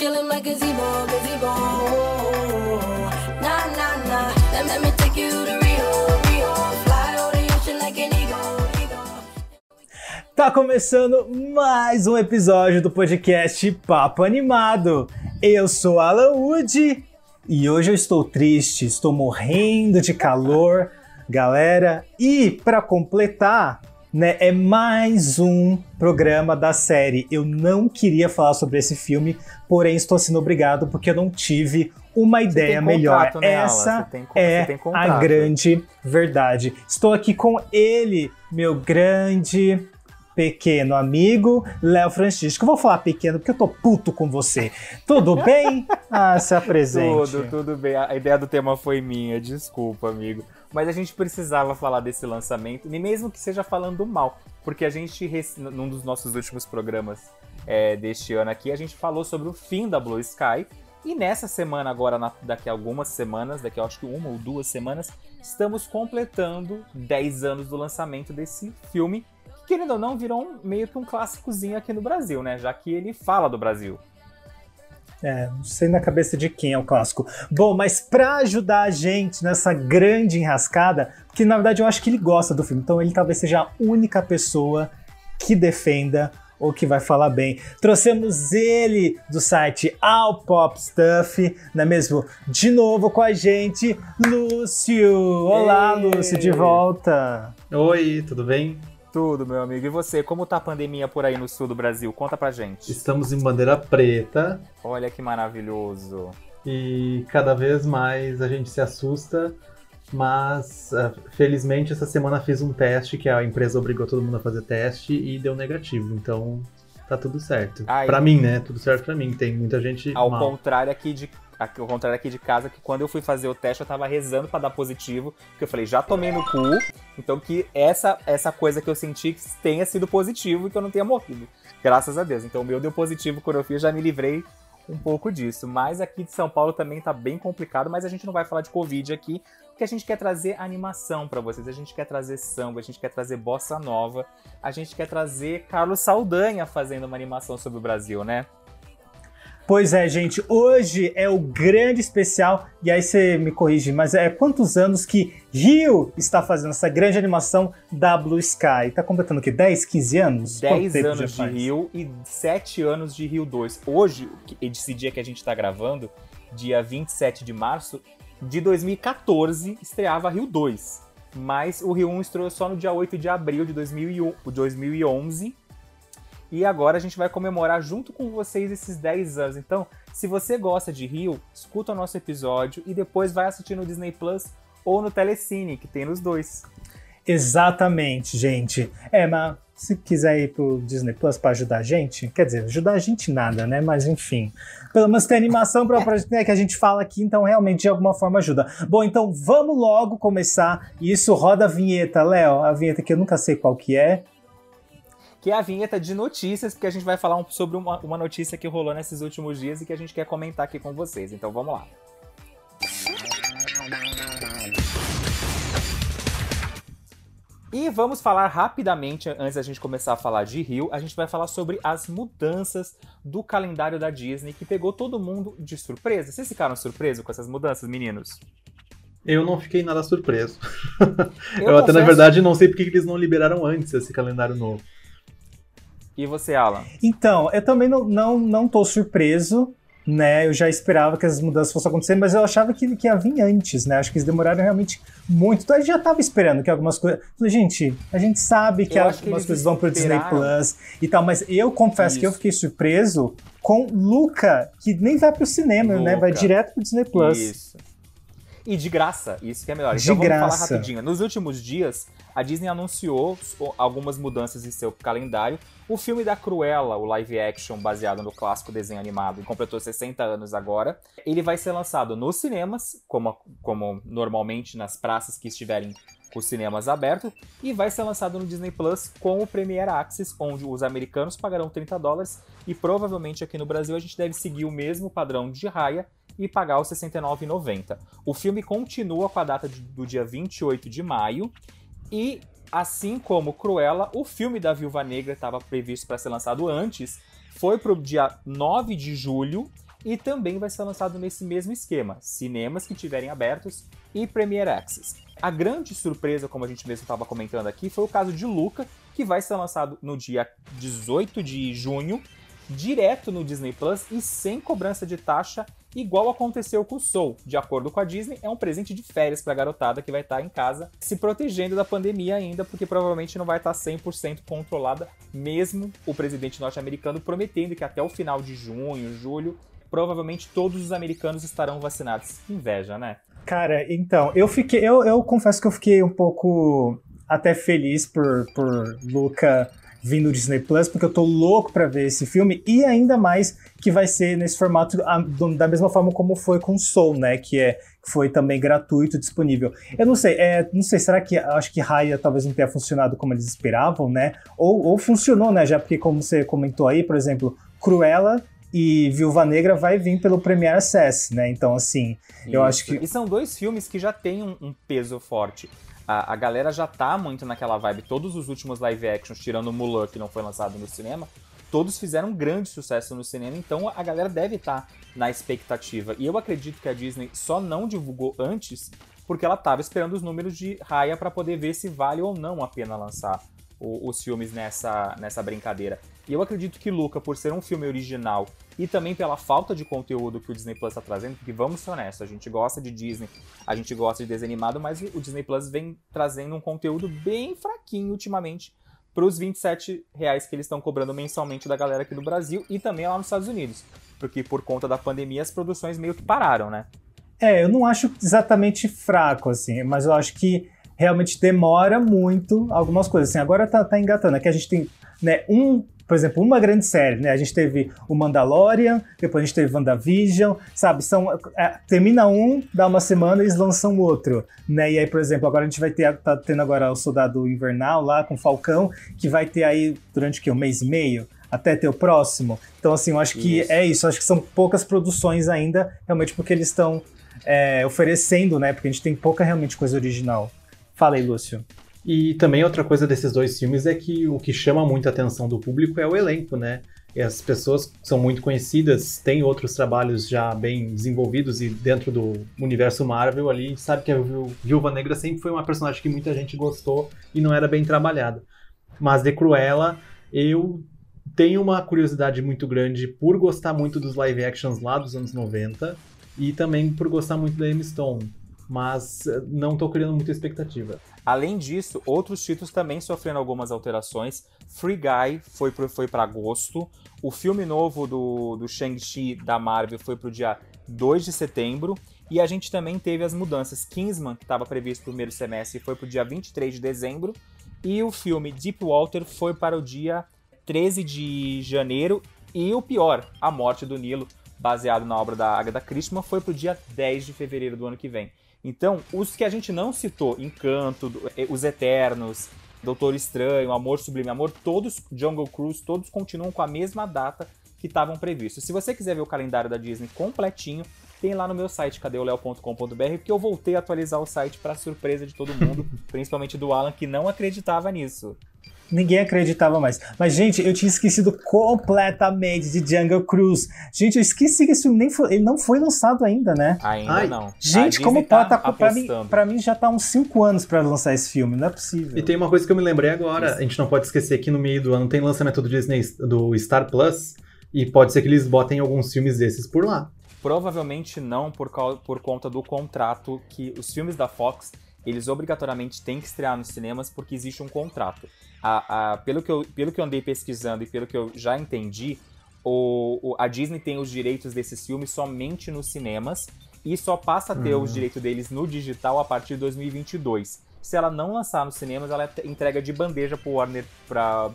In my gazebo. Nah, nah, nah. Let, me take you to Rio, Rio. Fly over the ocean like an eagle. Tá começando mais um episódio do podcast Papo Animado. Eu sou Alan Wood e hoje eu estou triste, estou morrendo de calor, galera. E para completar, né, é mais um programa da série. Eu não queria falar sobre esse filme, porém estou sendo obrigado porque eu não tive uma ideia melhor. né? Essa tem é a grande verdade. Estou aqui com ele, meu grande pequeno amigo, Léo Francisco. Eu vou falar pequeno porque eu tô puto com você. Tudo bem? Ah, se apresente. Tudo, tudo bem. A ideia do tema foi minha, desculpa, amigo. Mas a gente precisava falar desse lançamento, e mesmo que seja falando mal, porque a gente, num dos nossos últimos programas é, deste ano aqui, a gente falou sobre o fim da Blue Sky. E nessa semana, agora, na- daqui a algumas semanas, daqui a acho que uma ou duas semanas, estamos completando 10 anos do lançamento desse filme, que querendo ou não, virou um- meio que um clássicozinho aqui no Brasil, né? Já que ele fala do Brasil. É, não sei na cabeça de quem é o clássico. Bom, mas pra ajudar a gente nessa grande enrascada, porque na verdade eu acho que ele gosta do filme, então ele talvez seja a única pessoa que defenda ou que vai falar bem. Trouxemos ele do site All Pop Stuff, não é mesmo? De novo com a gente, Lúcio. Olá, Ei. Lúcio, de volta. Oi, tudo bem? Tudo, meu amigo. E você, como tá a pandemia por aí no sul do Brasil? Conta pra gente. Estamos em bandeira preta Olha que maravilhoso. e cada vez mais a gente se assusta, mas ah, felizmente essa semana fiz um teste que a empresa obrigou todo mundo a fazer teste e deu negativo, então tá tudo certo. Ai. Pra mim, né? Tudo certo pra mim. Tem muita gente Ao mal. contrário aqui de ao contrário aqui de casa, que quando eu fui fazer o teste, eu tava rezando pra dar positivo, porque eu falei, já tomei no cu, então que essa essa coisa que eu senti que tenha sido positivo e que eu não tenha morrido. Graças a Deus. Então o meu deu positivo quando eu fiz, já me livrei um pouco disso. Mas aqui de São Paulo também tá bem complicado, mas a gente não vai falar de Covid aqui, porque a gente quer trazer animação pra vocês, a gente quer trazer samba, a gente quer trazer bossa nova, a gente quer trazer Carlos Saldanha fazendo uma animação sobre o Brasil, né? Pois é, gente, hoje é o grande especial, e aí você me corrige, mas é quantos anos que Rio está fazendo essa grande animação da Blue Sky? Tá completando o quê? 10, 15 anos? Quanto 10 tempo anos de? Rio e 7 anos de Rio 2. Hoje, esse dia que a gente tá gravando, dia 27 de março de 2014, estreava Rio 2. Mas o Rio 1 estreou só no dia 8 de abril de 2001 de 2011. E agora a gente vai comemorar junto com vocês esses 10 anos. Então, se você gosta de Rio, escuta o nosso episódio e depois vai assistir no Disney Plus ou no Telecine, que tem nos dois. Exatamente, gente. É, mas se quiser ir pro Disney Plus pra ajudar a gente, quer dizer, ajudar a gente nada, né? Mas enfim. Pelo menos tem animação pra, né, que a gente fala aqui, então realmente de alguma forma ajuda. Bom, então vamos logo começar. Isso roda a vinheta, Léo. A vinheta que eu nunca sei qual que é. Que é a vinheta de notícias, porque a gente vai falar um- sobre uma, uma notícia que rolou nesses últimos dias e que a gente quer comentar aqui com vocês. Então vamos lá. E vamos falar rapidamente, antes da gente começar a falar de Rio, a gente vai falar sobre as mudanças do calendário da Disney que pegou todo mundo de surpresa. Vocês ficaram surpresos com essas mudanças, meninos? Eu não fiquei nada surpreso. Eu Eu, até, na verdade, não sei porque que eles não liberaram antes esse calendário novo. E você, Alan? Então, eu também não, não, não tô surpreso, né? Eu já esperava que as mudanças fossem acontecer, mas eu achava que, que ia vir antes, né? Acho que eles demoraram realmente muito. Então, eu já tava esperando que algumas coisas. Falei, gente, a gente sabe que Eu algumas coisas vão pro Disney esperaram. Plus e tal, mas eu confesso que eu Isso. fiquei surpreso com Luca, que nem vai pro cinema, né? Vai Luca. direto pro Disney Plus. Isso. E de graça, isso que é melhor. De então vamos graça. falar rapidinho. Nos últimos dias, a Disney anunciou algumas mudanças em seu calendário. O filme da Cruella, o live action baseado no clássico desenho animado, completou 60 anos agora. Ele vai ser lançado nos cinemas, como, como normalmente nas praças que estiverem com os cinemas abertos, e vai ser lançado no Disney Plus com o Premiere Access, onde os americanos pagarão 30 dólares e provavelmente aqui no Brasil a gente deve seguir o mesmo padrão de raia e pagar os R$ 69,90. O filme continua com a data de- do dia 28 de maio e, assim como Cruella, o filme da Viúva Negra estava previsto para ser lançado antes, foi para o dia 9 de julho e também vai ser lançado nesse mesmo esquema: cinemas que estiverem abertos e Premiere Access. A grande surpresa, como a gente mesmo estava comentando aqui, foi o caso de Luca, que vai ser lançado no dia 18 de junho, direto no Disney Plus e sem cobrança de taxa, igual aconteceu com o Soul. De acordo com a Disney, é um presente de férias para a garotada que vai estar em casa se protegendo da pandemia ainda, porque provavelmente não vai estar 100% controlada, mesmo o presidente norte-americano prometendo que até o final de junho, julho, provavelmente todos os americanos estarão vacinados. Inveja, né? Cara, então, eu fiquei. Eu, eu confesso que eu fiquei um pouco até feliz por, por Luca vindo do Disney Plus, porque eu tô louco pra ver esse filme, e ainda mais que vai ser nesse formato a- do- da mesma forma como foi com Soul, né? Que é foi também gratuito, disponível. Eu não sei, é, não sei, será que acho que Raya talvez não tenha funcionado como eles esperavam, né? Ou, ou funcionou, né? Já porque, como você comentou aí, por exemplo, Cruella e Viúva Negra vai vir pelo Premiere Access, né? Então, assim, eu acho que E são dois filmes que já têm um, um peso forte. A, a galera já tá muito naquela vibe. Todos os últimos live actions, tirando o Mulan, que não foi lançado no cinema, todos fizeram um grande sucesso no cinema, então a galera deve estar na expectativa. E eu acredito que a Disney só não divulgou antes porque ela estava esperando os números de Raya para poder ver se vale ou não a pena lançar o- os filmes nessa, nessa brincadeira. E eu acredito que Luca, por ser um filme original e também pela falta de conteúdo que o Disney Plus está trazendo, porque vamos ser honestos, a gente gosta de Disney, a gente gosta de desenho animado, mas o Disney Plus vem trazendo um conteúdo bem fraquinho ultimamente para os 27 reais que eles estão cobrando mensalmente da galera aqui do Brasil e também lá nos Estados Unidos. Porque por conta da pandemia as produções meio que pararam, né? É, eu não acho exatamente fraco, assim, mas eu acho que realmente demora muito algumas coisas. Assim, agora tá, tá engatando. É que a gente tem, né, um, por exemplo, uma grande série, né? A gente teve o Mandalorian, depois a gente teve WandaVision, sabe? São, é, termina um, dá uma semana e eles lançam outro, né? E aí, por exemplo, agora a gente vai ter, tá tendo agora o Soldado Invernal lá com o Falcão, que vai ter aí durante o quê? Um mês e meio? Até ter o próximo. Então, assim, eu acho que Isso. é isso. Eu acho que são poucas produções ainda, realmente porque eles estão é, oferecendo, né? Porque a gente tem pouca realmente coisa original. Fala aí, Lúcio. E também outra coisa desses dois filmes é que o que chama muita atenção do público é o elenco, né? As pessoas são muito conhecidas, têm outros trabalhos já bem desenvolvidos e dentro do universo Marvel ali, a sabe que a Viú- Viúva Negra sempre foi uma personagem que muita gente gostou e não era bem trabalhada. Mas de Cruella, eu tenho uma curiosidade muito grande por gostar muito dos live actions lá dos anos 90 e também por gostar muito da Emma Stone. Mas eh, não tô criando muita expectativa. Além disso, outros títulos também sofreram algumas alterações. Free Guy foi para foi agosto. O filme novo do, do Shang-Chi da Marvel foi para o dia 2 de setembro. E a gente também teve as mudanças. Kingsman, que estava previsto no primeiro semestre, foi para o dia 23 de dezembro. E o filme Deep Water foi para o dia 13 de janeiro. E o pior, A Morte do Nilo, baseado na obra da Agatha Christie, foi para o dia 10 de fevereiro do ano que vem. Então, os que a gente não citou, Encanto, eh, Os Eternos, Doutor Estranho, Amor Sublime Amor, todos, Jungle Cruise, todos continuam com a mesma data que estavam previstos. Se você quiser ver o calendário da Disney completinho, tem lá no meu site, cadeoleo.com.br, porque eu voltei a atualizar o site para surpresa de todo mundo, principalmente do Alan, que não acreditava nisso. Ninguém acreditava mais. Mas, gente, eu tinha esquecido completamente de Jungle Cruise. Gente, eu esqueci que esse filme nem foi, ele não foi lançado ainda, né? Ainda Ai, não. Gente, como tá pode tá, pra, mim, pra mim já tá uns 5 anos pra lançar esse filme, não é possível. E tem uma coisa que eu me lembrei agora, a gente não pode esquecer que no meio do ano tem lançamento do Disney do Star Plus e pode ser que eles botem alguns filmes desses por lá. Provavelmente não por, cau- por conta do contrato que os filmes da Fox, eles obrigatoriamente têm que estrear nos cinemas porque existe um contrato. A, a- pelo, que eu, pelo que eu andei pesquisando e pelo que eu já entendi, o, o- a Disney tem os direitos desses filmes somente nos cinemas e só passa a ter Uhum. os direitos deles no digital a partir de 2022. Se ela não lançar nos cinemas, ela entrega de bandeja pro Warner, pra,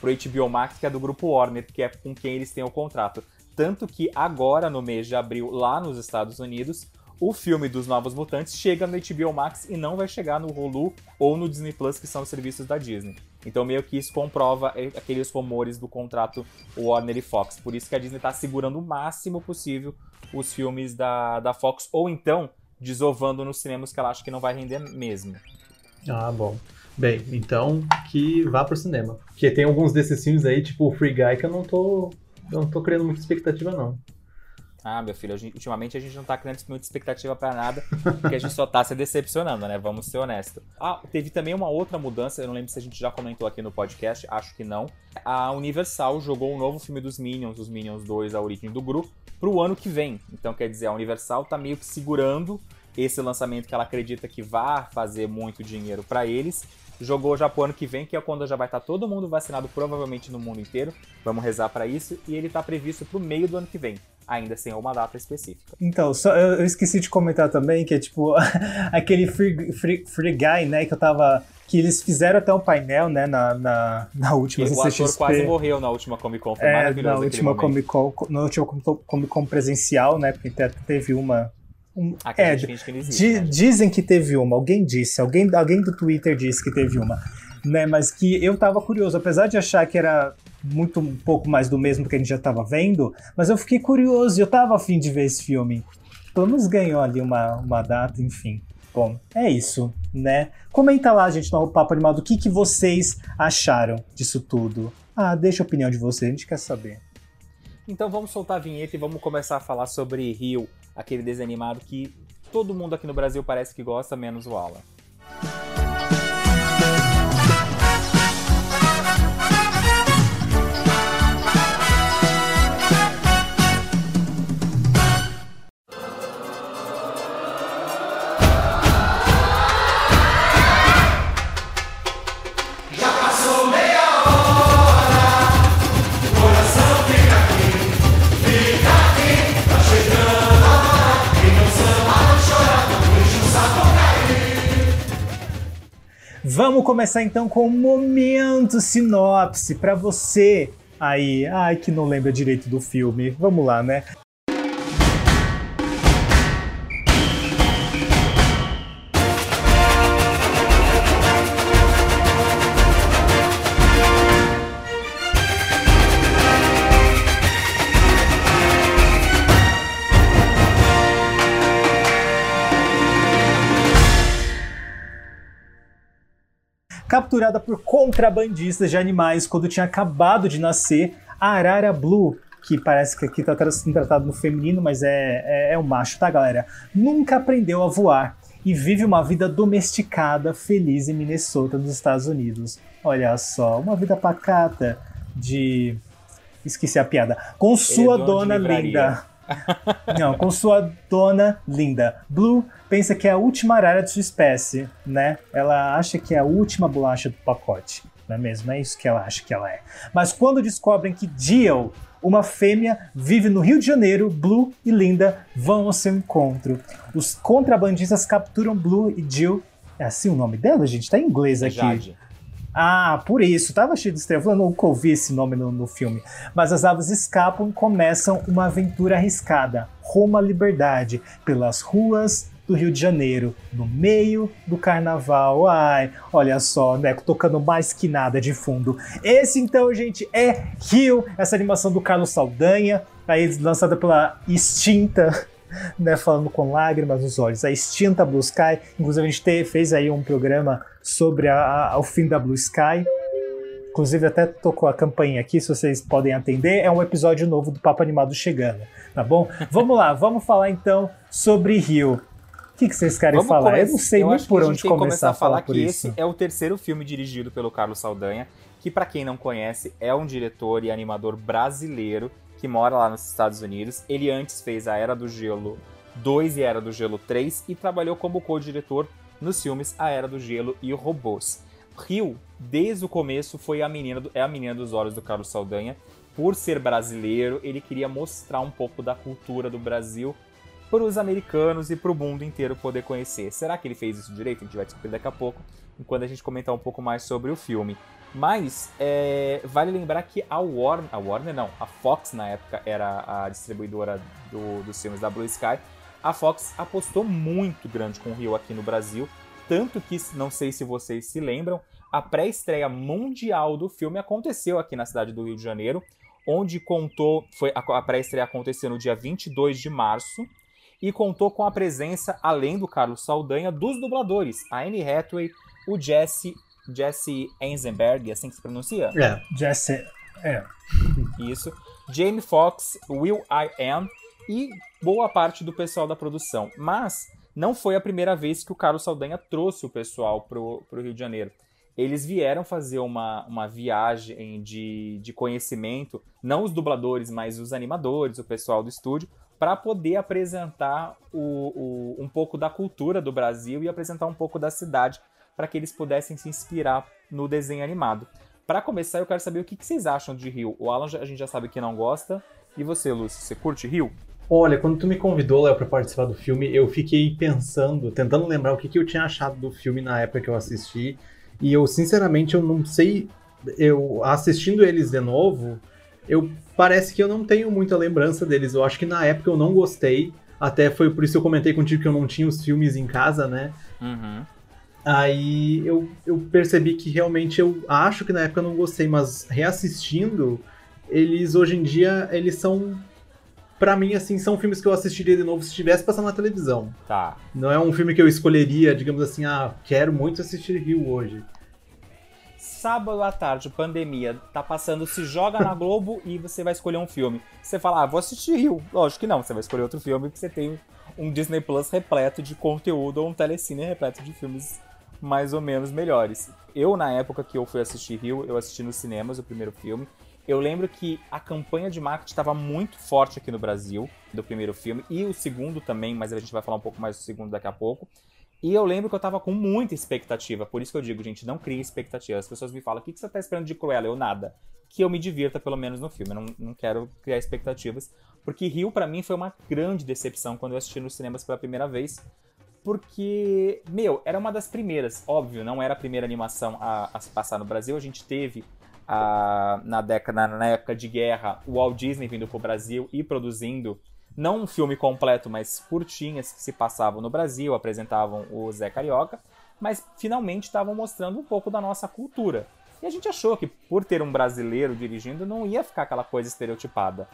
pro HBO Max, que é do grupo Warner, que é com quem eles têm o contrato. Tanto que agora, no mês de abril, lá nos Estados Unidos, o filme dos Novos Mutantes chega no HBO Max e não vai chegar no Hulu ou no Disney Plus, que são os serviços da Disney. Então meio que isso comprova eh, aqueles rumores do contrato Warner e Fox. Por isso que a Disney tá segurando o máximo possível os filmes da, da Fox, ou então desovando nos cinemas que ela acha que não vai render mesmo. Ah, bom. Bem, então que vá pro cinema. Porque tem alguns desses filmes aí, tipo o Free Guy, que eu não tô. Eu não tô criando muita expectativa, não. Ah, meu filho, a gente- ultimamente a gente não tá criando muita expectativa pra nada, porque a gente só tá se decepcionando, né? Vamos ser honestos. Ah, teve também uma outra mudança, eu não lembro se a gente já comentou aqui no podcast, acho que não. A Universal jogou um novo filme dos Minions, os Minions 2, A Origem do Grupo, pro ano que vem. Então, quer dizer, a Universal tá meio que segurando esse lançamento que ela acredita que vai fazer muito dinheiro pra eles. Jogou já pro ano que vem, que é quando já vai estar todo mundo vacinado, provavelmente no mundo inteiro. Vamos rezar pra isso. E ele tá previsto pro meio do ano que vem, ainda sem uma data específica. Então, só, eu, eu esqueci de comentar também que é tipo aquele free, free, free Guy, né? Que eu tava. Que eles fizeram até um painel, né? Na, na, na última o ator CCXP. quase morreu na última Comic Con, foi É, maravilhoso na última. Comic Con, na última Comic Con- presencial, né? Porque te- teve uma. um- Ah, é, que não existe, né? dizem que teve uma, alguém disse, alguém, alguém do Twitter disse que teve uma. Né, mas que eu tava curioso, apesar de achar que era muito um pouco mais do mesmo que a gente já tava vendo, mas eu fiquei curioso e eu tava afim de ver esse filme. Pelo menos ganhou ali uma, uma data, enfim. Bom, é isso, né? Comenta lá, gente, no Papo Animado, o que, que vocês acharam disso tudo. Ah, deixa a opinião de vocês, a gente quer saber. Então vamos soltar a vinheta e vamos começar a falar sobre Rio, aquele desenho animado que todo mundo aqui no Brasil parece que gosta, menos o Alan. Vamos começar então com o momento sinopse para você aí, ai que não lembra direito do filme. Vamos lá, né? Capturada por contrabandistas de animais quando tinha acabado de nascer a arara blue, que parece que aqui está sendo tratado no feminino, mas é, é, é um macho, tá, galera? Nunca aprendeu a voar e vive uma vida domesticada, feliz em Minnesota, nos Estados Unidos. Olha só, uma vida pacata de. Esqueci a piada. Com sua dono de dona linda. Não, com sua dona linda. Blue pensa que é a última arara de sua espécie, né? Ela acha que é a última bolacha do pacote, não é mesmo? É isso que ela acha que ela é. Mas quando descobrem que Jill, uma fêmea, vive no Rio de Janeiro, Blue e Linda vão ao seu encontro. Os contrabandistas capturam Blue e Jill. É assim o nome dela, gente? Tá em inglês É aqui. Jade. Ah, por isso. Tava cheio de estrelas. Eu nunca ouvi esse nome no, no filme. Mas as aves escapam e começam uma aventura arriscada, rumo à liberdade, pelas ruas do Rio de Janeiro, no meio do carnaval. Ai, olha só, né? Tocando mais que nada de fundo. Esse então, gente, é Rio, essa animação do Carlos Saldanha, aí lançada pela extinta né, falando com lágrimas nos olhos. A extinta Blue Sky, inclusive a gente te- fez aí um programa sobre a, a- o fim da Blue Sky. Inclusive até tocou a campainha aqui, se vocês podem atender. É um episódio novo do Papo Animado chegando, tá bom? Vamos lá, vamos falar então sobre Rio. O que, que vocês querem Vamos falar? Eu come- não sei eu nem por onde que começar a falar, por que isso. esse é o terceiro filme dirigido pelo Carlos Saldanha, que pra quem não conhece, é um diretor e animador brasileiro que mora lá nos Estados Unidos. Ele antes fez A Era do Gelo 2 e A Era do Gelo 3 e trabalhou como co-diretor nos filmes A Era do Gelo e Robôs. Rio, desde o começo, foi a menina do- é a menina dos olhos do Carlos Saldanha. Por ser brasileiro, ele queria mostrar um pouco da cultura do Brasil para os americanos e para o mundo inteiro poder conhecer. Será que ele fez isso direito? A gente vai descobrir daqui a pouco, enquanto a gente comentar um pouco mais sobre o filme. Mas é, vale lembrar que a Warner, a Warner não, a Fox na época era a distribuidora do, dos filmes da Blue Sky. A Fox apostou muito grande com o Rio aqui no Brasil, tanto que não sei se vocês se lembram, a pré-estreia mundial do filme aconteceu aqui na cidade do Rio de Janeiro, onde contou, foi a pré-estreia aconteceu no dia 22 de março e contou com a presença, além do Carlos Saldanha, dos dubladores, a Anne Hathaway, o Jesse Jesse Eisenberg, assim que se pronuncia? É. Jesse. É. Isso. Jamie Foxx, Will I Am e boa parte do pessoal da produção. Mas não foi a primeira vez que o Carlos Saldanha trouxe o pessoal pro, pro Rio de Janeiro. Eles vieram fazer uma, uma viagem de, de conhecimento, não os dubladores, mas os animadores, o pessoal do estúdio, para poder apresentar o, o, um pouco da cultura do Brasil e apresentar um pouco da cidade para que eles pudessem se inspirar no desenho animado. Para começar, eu quero saber o que, que, vocês acham de Rio. O Alan a gente já sabe que não gosta. E você, Lúcio, você curte Rio? Olha, quando tu me convidou, Léo, para participar do filme, eu fiquei pensando, tentando lembrar o que, que eu tinha achado do filme na época que eu assisti. E eu, sinceramente, eu não sei. Eu assistindo eles de novo, eu parece que eu não tenho muita lembrança deles. Eu acho que na época eu não gostei. Até foi por isso que eu comentei contigo que eu não tinha os filmes em casa, né? Uhum. Aí eu, eu percebi que realmente eu acho que na época eu não gostei, mas reassistindo, eles hoje em dia, eles são. Pra mim, assim, são filmes que eu assistiria de novo se estivesse passando na televisão. Tá. Não é um filme que eu escolheria, digamos assim, ah, quero muito assistir Rio hoje. Sábado à tarde, pandemia, tá passando, se joga na Globo e você vai escolher um filme. Você fala, ah, vou assistir Rio. Lógico que não, você vai escolher outro filme porque você tem um Disney Plus repleto de conteúdo ou um telecine repleto de filmes mais ou menos melhores. Eu, na época que eu fui assistir Rio, eu assisti nos cinemas o primeiro filme. Eu lembro que a campanha de marketing estava muito forte aqui no Brasil, do primeiro filme, e o segundo também, mas a gente vai falar um pouco mais do segundo daqui a pouco. E eu lembro que eu estava com muita expectativa, por isso que eu digo, gente, não crie expectativa. As pessoas me falam, o que, você está esperando de Cruella? Eu, nada. Que eu me divirta, pelo menos, no filme. Eu não, não quero criar expectativas. Porque Rio, para mim, foi uma grande decepção quando eu assisti nos cinemas pela primeira vez porque, meu, era uma das primeiras, óbvio, não era a primeira animação a, a se passar no Brasil. A gente teve a, na década, na época de guerra, o Walt Disney vindo pro Brasil e produzindo não um filme completo, mas curtinhas que se passavam no Brasil, apresentavam o Zé Carioca, mas finalmente estavam mostrando um pouco da nossa cultura. E a gente achou que por ter um brasileiro dirigindo não ia ficar aquela coisa estereotipada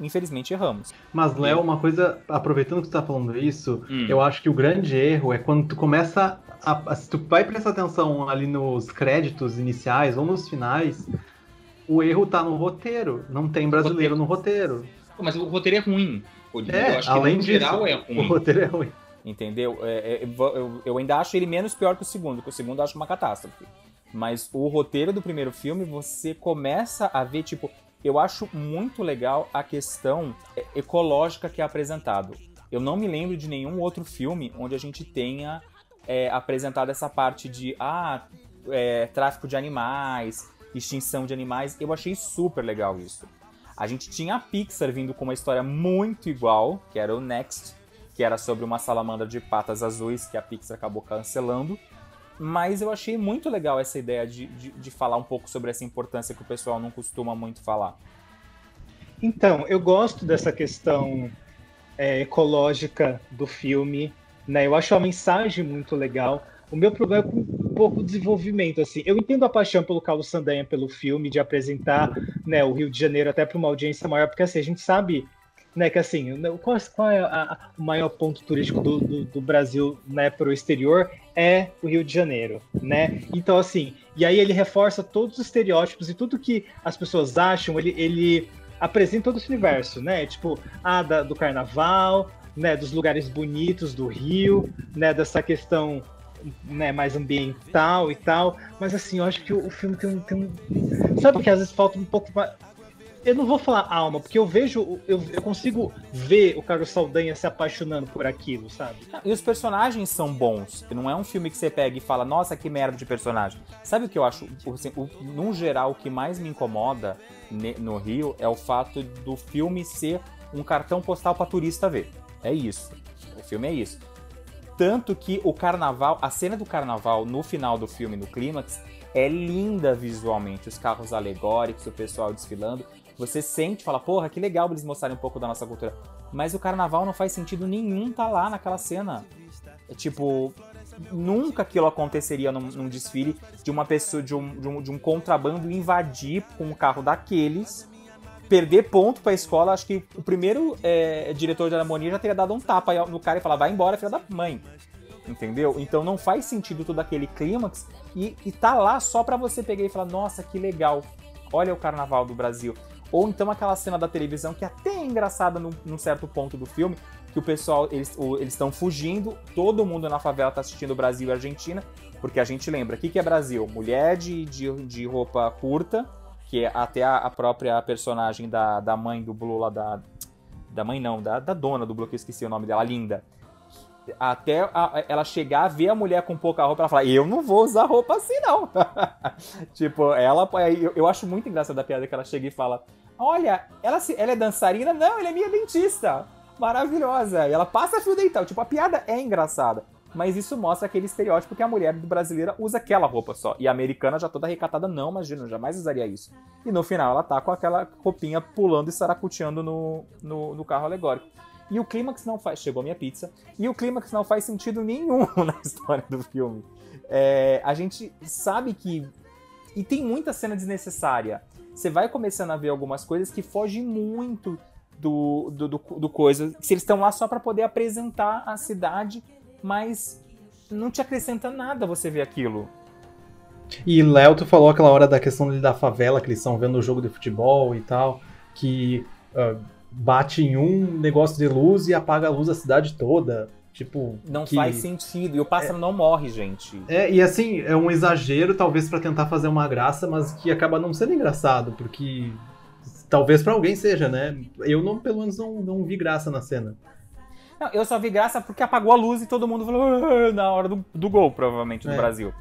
infelizmente erramos. Mas, Léo, uma coisa, aproveitando que tu tá falando isso, hum. eu acho que o grande erro é quando tu começa a, Se tu vai prestar atenção ali nos créditos iniciais ou nos finais, o erro tá no roteiro. Não tem brasileiro roteiro. no roteiro. Mas o roteiro é ruim. É, eu acho além que disso, geral é ruim. O roteiro é ruim. Entendeu? É, é, eu, eu ainda acho ele menos pior que o segundo, porque o segundo eu acho uma catástrofe. Mas o roteiro do primeiro filme, você começa a ver, tipo, eu acho muito legal a questão ecológica que é apresentado. Eu não me lembro de nenhum outro filme onde a gente tenha é, apresentado essa parte de ah, é, tráfico de animais, extinção de animais. Eu achei super legal isso. A gente tinha a Pixar vindo com uma história muito igual, que era o Next, que era sobre uma salamandra de patas azuis que a Pixar acabou cancelando. Mas eu achei muito legal essa ideia de, de, de, falar um pouco sobre essa importância que o pessoal não costuma muito falar. Então, eu gosto dessa questão é, ecológica do filme, né? Eu acho a mensagem muito legal. O meu problema é com um pouco desenvolvimento, assim. Eu entendo a paixão pelo Carlos Sandanha pelo filme, de apresentar né, o Rio de Janeiro até para uma audiência maior, porque assim, a gente sabe né, que assim, qual, qual é a, a, o maior ponto turístico do, do, do, Brasil né, para o exterior? É o Rio de Janeiro, né? Então, assim, e aí ele reforça todos os estereótipos e tudo que as pessoas acham, ele, ele apresenta todo esse universo, né? Tipo, ah, da, do carnaval, né, dos lugares bonitos do Rio, né, dessa questão né, mais ambiental e tal. Mas assim, eu acho que o, o filme tem um, tem um. Sabe que às vezes falta um pouco eu não vou falar alma, porque eu vejo, eu, eu, consigo ver o Carlos Saldanha se apaixonando por aquilo, sabe? E os personagens são bons. Não é um filme que você pega e fala, nossa, que merda de personagem. Sabe o que eu acho? Assim, o, no geral, o que mais me incomoda no Rio é o fato do filme ser um cartão postal para turista ver. É isso. filme é isso. Tanto que o carnaval, a cena do carnaval no final do filme, no clímax, é linda visualmente. Os carros alegóricos, o pessoal desfilando. Você sente, fala, porra, que legal eles mostrarem um pouco da nossa cultura. Mas o carnaval não faz sentido nenhum tá lá naquela cena. É tipo, nunca aquilo aconteceria num, num desfile de uma pessoa, de um, de um, de um contrabando invadir com um carro daqueles perder ponto pra escola, acho que o primeiro é, diretor de harmonia já teria dado um tapa no cara e falar, vai embora, filha da mãe. Entendeu? Então não faz sentido todo aquele clímax e, e tá lá só pra você pegar e falar, nossa, que legal. Olha o carnaval do Brasil. Ou então aquela cena da televisão que até é engraçada num, num certo ponto do filme, que o pessoal, eles estão fugindo, todo mundo na favela tá assistindo Brasil e Argentina, porque a gente lembra, o que, que é Brasil? Mulher de, de, de roupa curta, que é até a, a, própria personagem da, da mãe do Blue lá, da, da mãe não, da, da dona do Blue, que eu esqueci o nome dela, Linda. Até a, ela chegar, ver a mulher com pouca roupa, ela fala, eu não vou usar roupa assim não. tipo, ela, eu, eu acho muito engraçada a piada que ela chega e fala, olha, ela, ela é dançarina? Não, ela é minha dentista. Maravilhosa. E ela passa fio dental. Tipo, a piada é engraçada. Mas isso mostra aquele estereótipo que a mulher brasileira usa aquela roupa só. E a americana já toda recatada, não, imagina, jamais usaria isso. E no final ela tá com aquela roupinha pulando e saracuteando no, no, no carro alegórico. E o clímax não faz. Chegou minha pizza. E o clímax não faz sentido nenhum na história do filme. É, a gente sabe que. E tem muita cena desnecessária. Você vai começando a ver algumas coisas que fogem muito do, do, do, do coisa. Se eles estão lá só para poder apresentar a cidade, mas não te acrescenta nada você ver aquilo. E Léo, tu falou aquela hora da questão da favela, que eles estão vendo o jogo de futebol e tal, que uh, bate em um negócio de luz e apaga a luz da cidade toda. Tipo. Não que... faz sentido. E o pássaro é... não morre, gente. É, e assim, é um exagero, talvez, para tentar fazer uma graça, mas que acaba não sendo engraçado, porque Talvez para alguém seja, né? Eu não, pelo menos não, não vi graça na cena. Não, eu só vi graça porque apagou a luz e todo mundo falou ah", na hora do, do gol, provavelmente, do é. Brasil.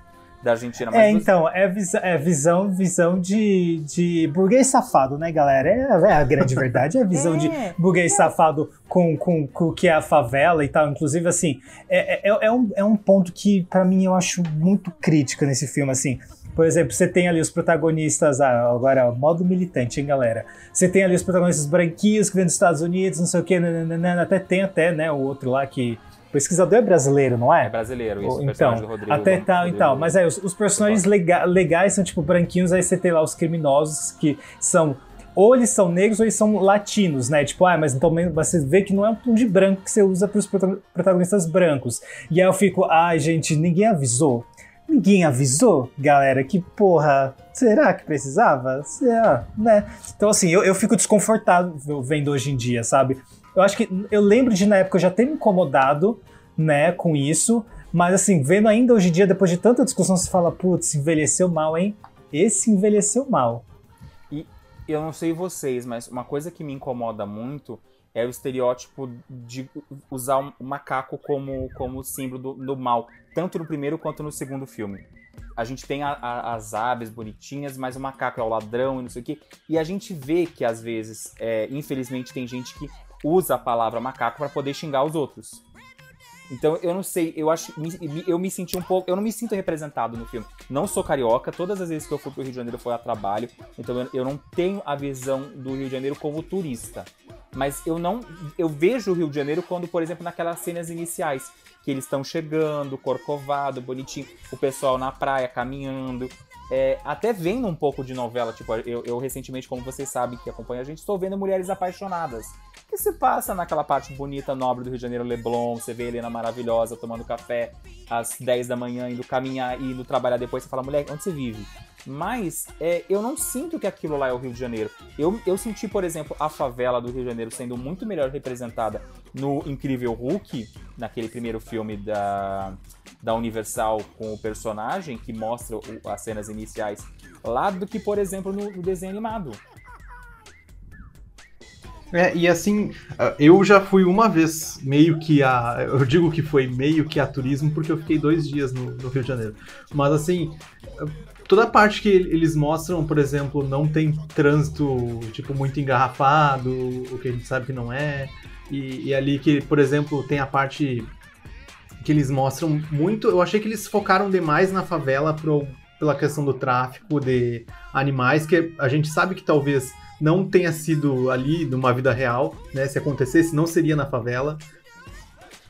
Da Argentina. Mas é, você... então, é, vis é visão, visão de, de burguês safado, né, galera? É, é a grande verdade, é a visão é, de burguês safado com, com, com o que é a favela e tal. Inclusive, assim, é, é, é, um, é um ponto que, para mim, eu acho muito crítico nesse filme, assim por exemplo, você tem ali os protagonistas, ah, agora, modo militante, hein, galera? Você tem ali os protagonistas branquinhos que vêm dos Estados Unidos, não sei o quê, nananana, até tem até, né, o outro lá que pesquisador é brasileiro, não é? É brasileiro, isso. Então, Rodrigo, até tal, então. Mas aí, os, os personagens lega legais são tipo branquinhos, aí você tem lá os criminosos que são ou eles são negros ou eles são latinos, né? Tipo, ah, mas então você vê que não é um tom de branco que você usa para os protagonistas brancos. E aí eu fico, ai, ah, gente, ninguém avisou. Ninguém avisou, galera, que porra, será que precisava? Será, né? Então, assim, eu, eu fico desconfortável vendo hoje em dia, sabe? Eu acho que eu lembro de na época eu já ter me incomodado, né, com isso, mas assim, vendo ainda hoje em dia, depois de tanta discussão, você fala, putz, envelheceu mal, hein? Esse envelheceu mal. E eu não sei vocês, mas uma coisa que me incomoda muito é o estereótipo de usar o um macaco como, como símbolo do, do, mal, tanto no primeiro quanto no segundo filme. A gente tem a, a, as aves bonitinhas, mas o macaco é o ladrão e não sei o quê. E a gente vê que às vezes, é, infelizmente, tem gente que usa a palavra macaco para poder xingar os outros. Então eu não sei, eu acho, eu me senti um pouco, eu não me sinto representado no filme. Não sou carioca, todas as vezes que eu fui pro Rio de Janeiro foi a trabalho, então eu, eu não tenho a visão do Rio de Janeiro como turista. Mas eu não, eu vejo o Rio de Janeiro quando, por exemplo, naquelas cenas iniciais, que eles estão chegando, corcovado, bonitinho, o pessoal na praia caminhando, é, até vendo um pouco de novela, tipo, eu, eu, recentemente, como vocês sabem que acompanham a gente, estou vendo Mulheres Apaixonadas, que se passa naquela parte bonita, nobre do Rio de Janeiro, Leblon, você vê Helena maravilhosa tomando café às 10 da manhã, indo caminhar, indo trabalhar depois, você fala, mulher, onde você vive? Mas é, eu não sinto que aquilo lá é o Rio de Janeiro. Eu, eu senti, por exemplo, a favela do Rio de Janeiro sendo muito melhor representada no Incrível Hulk, naquele primeiro filme da, da Universal com o personagem, que mostra o, as cenas iniciais lá, do que, por exemplo, no, no desenho animado. É, e assim, eu já fui uma vez meio que a. Eu digo que foi meio que a turismo, porque eu fiquei dois dias no, no Rio de Janeiro. Mas assim, toda a parte que eles mostram, por exemplo, não tem trânsito, tipo, muito engarrafado, o que a gente sabe que não é. E, e ali que, por exemplo, tem a parte que eles mostram muito. Eu achei que eles focaram demais na favela pro, pela questão do tráfico de animais, que a gente sabe que talvez não tenha sido ali numa vida real, né? Se acontecesse, não seria na favela.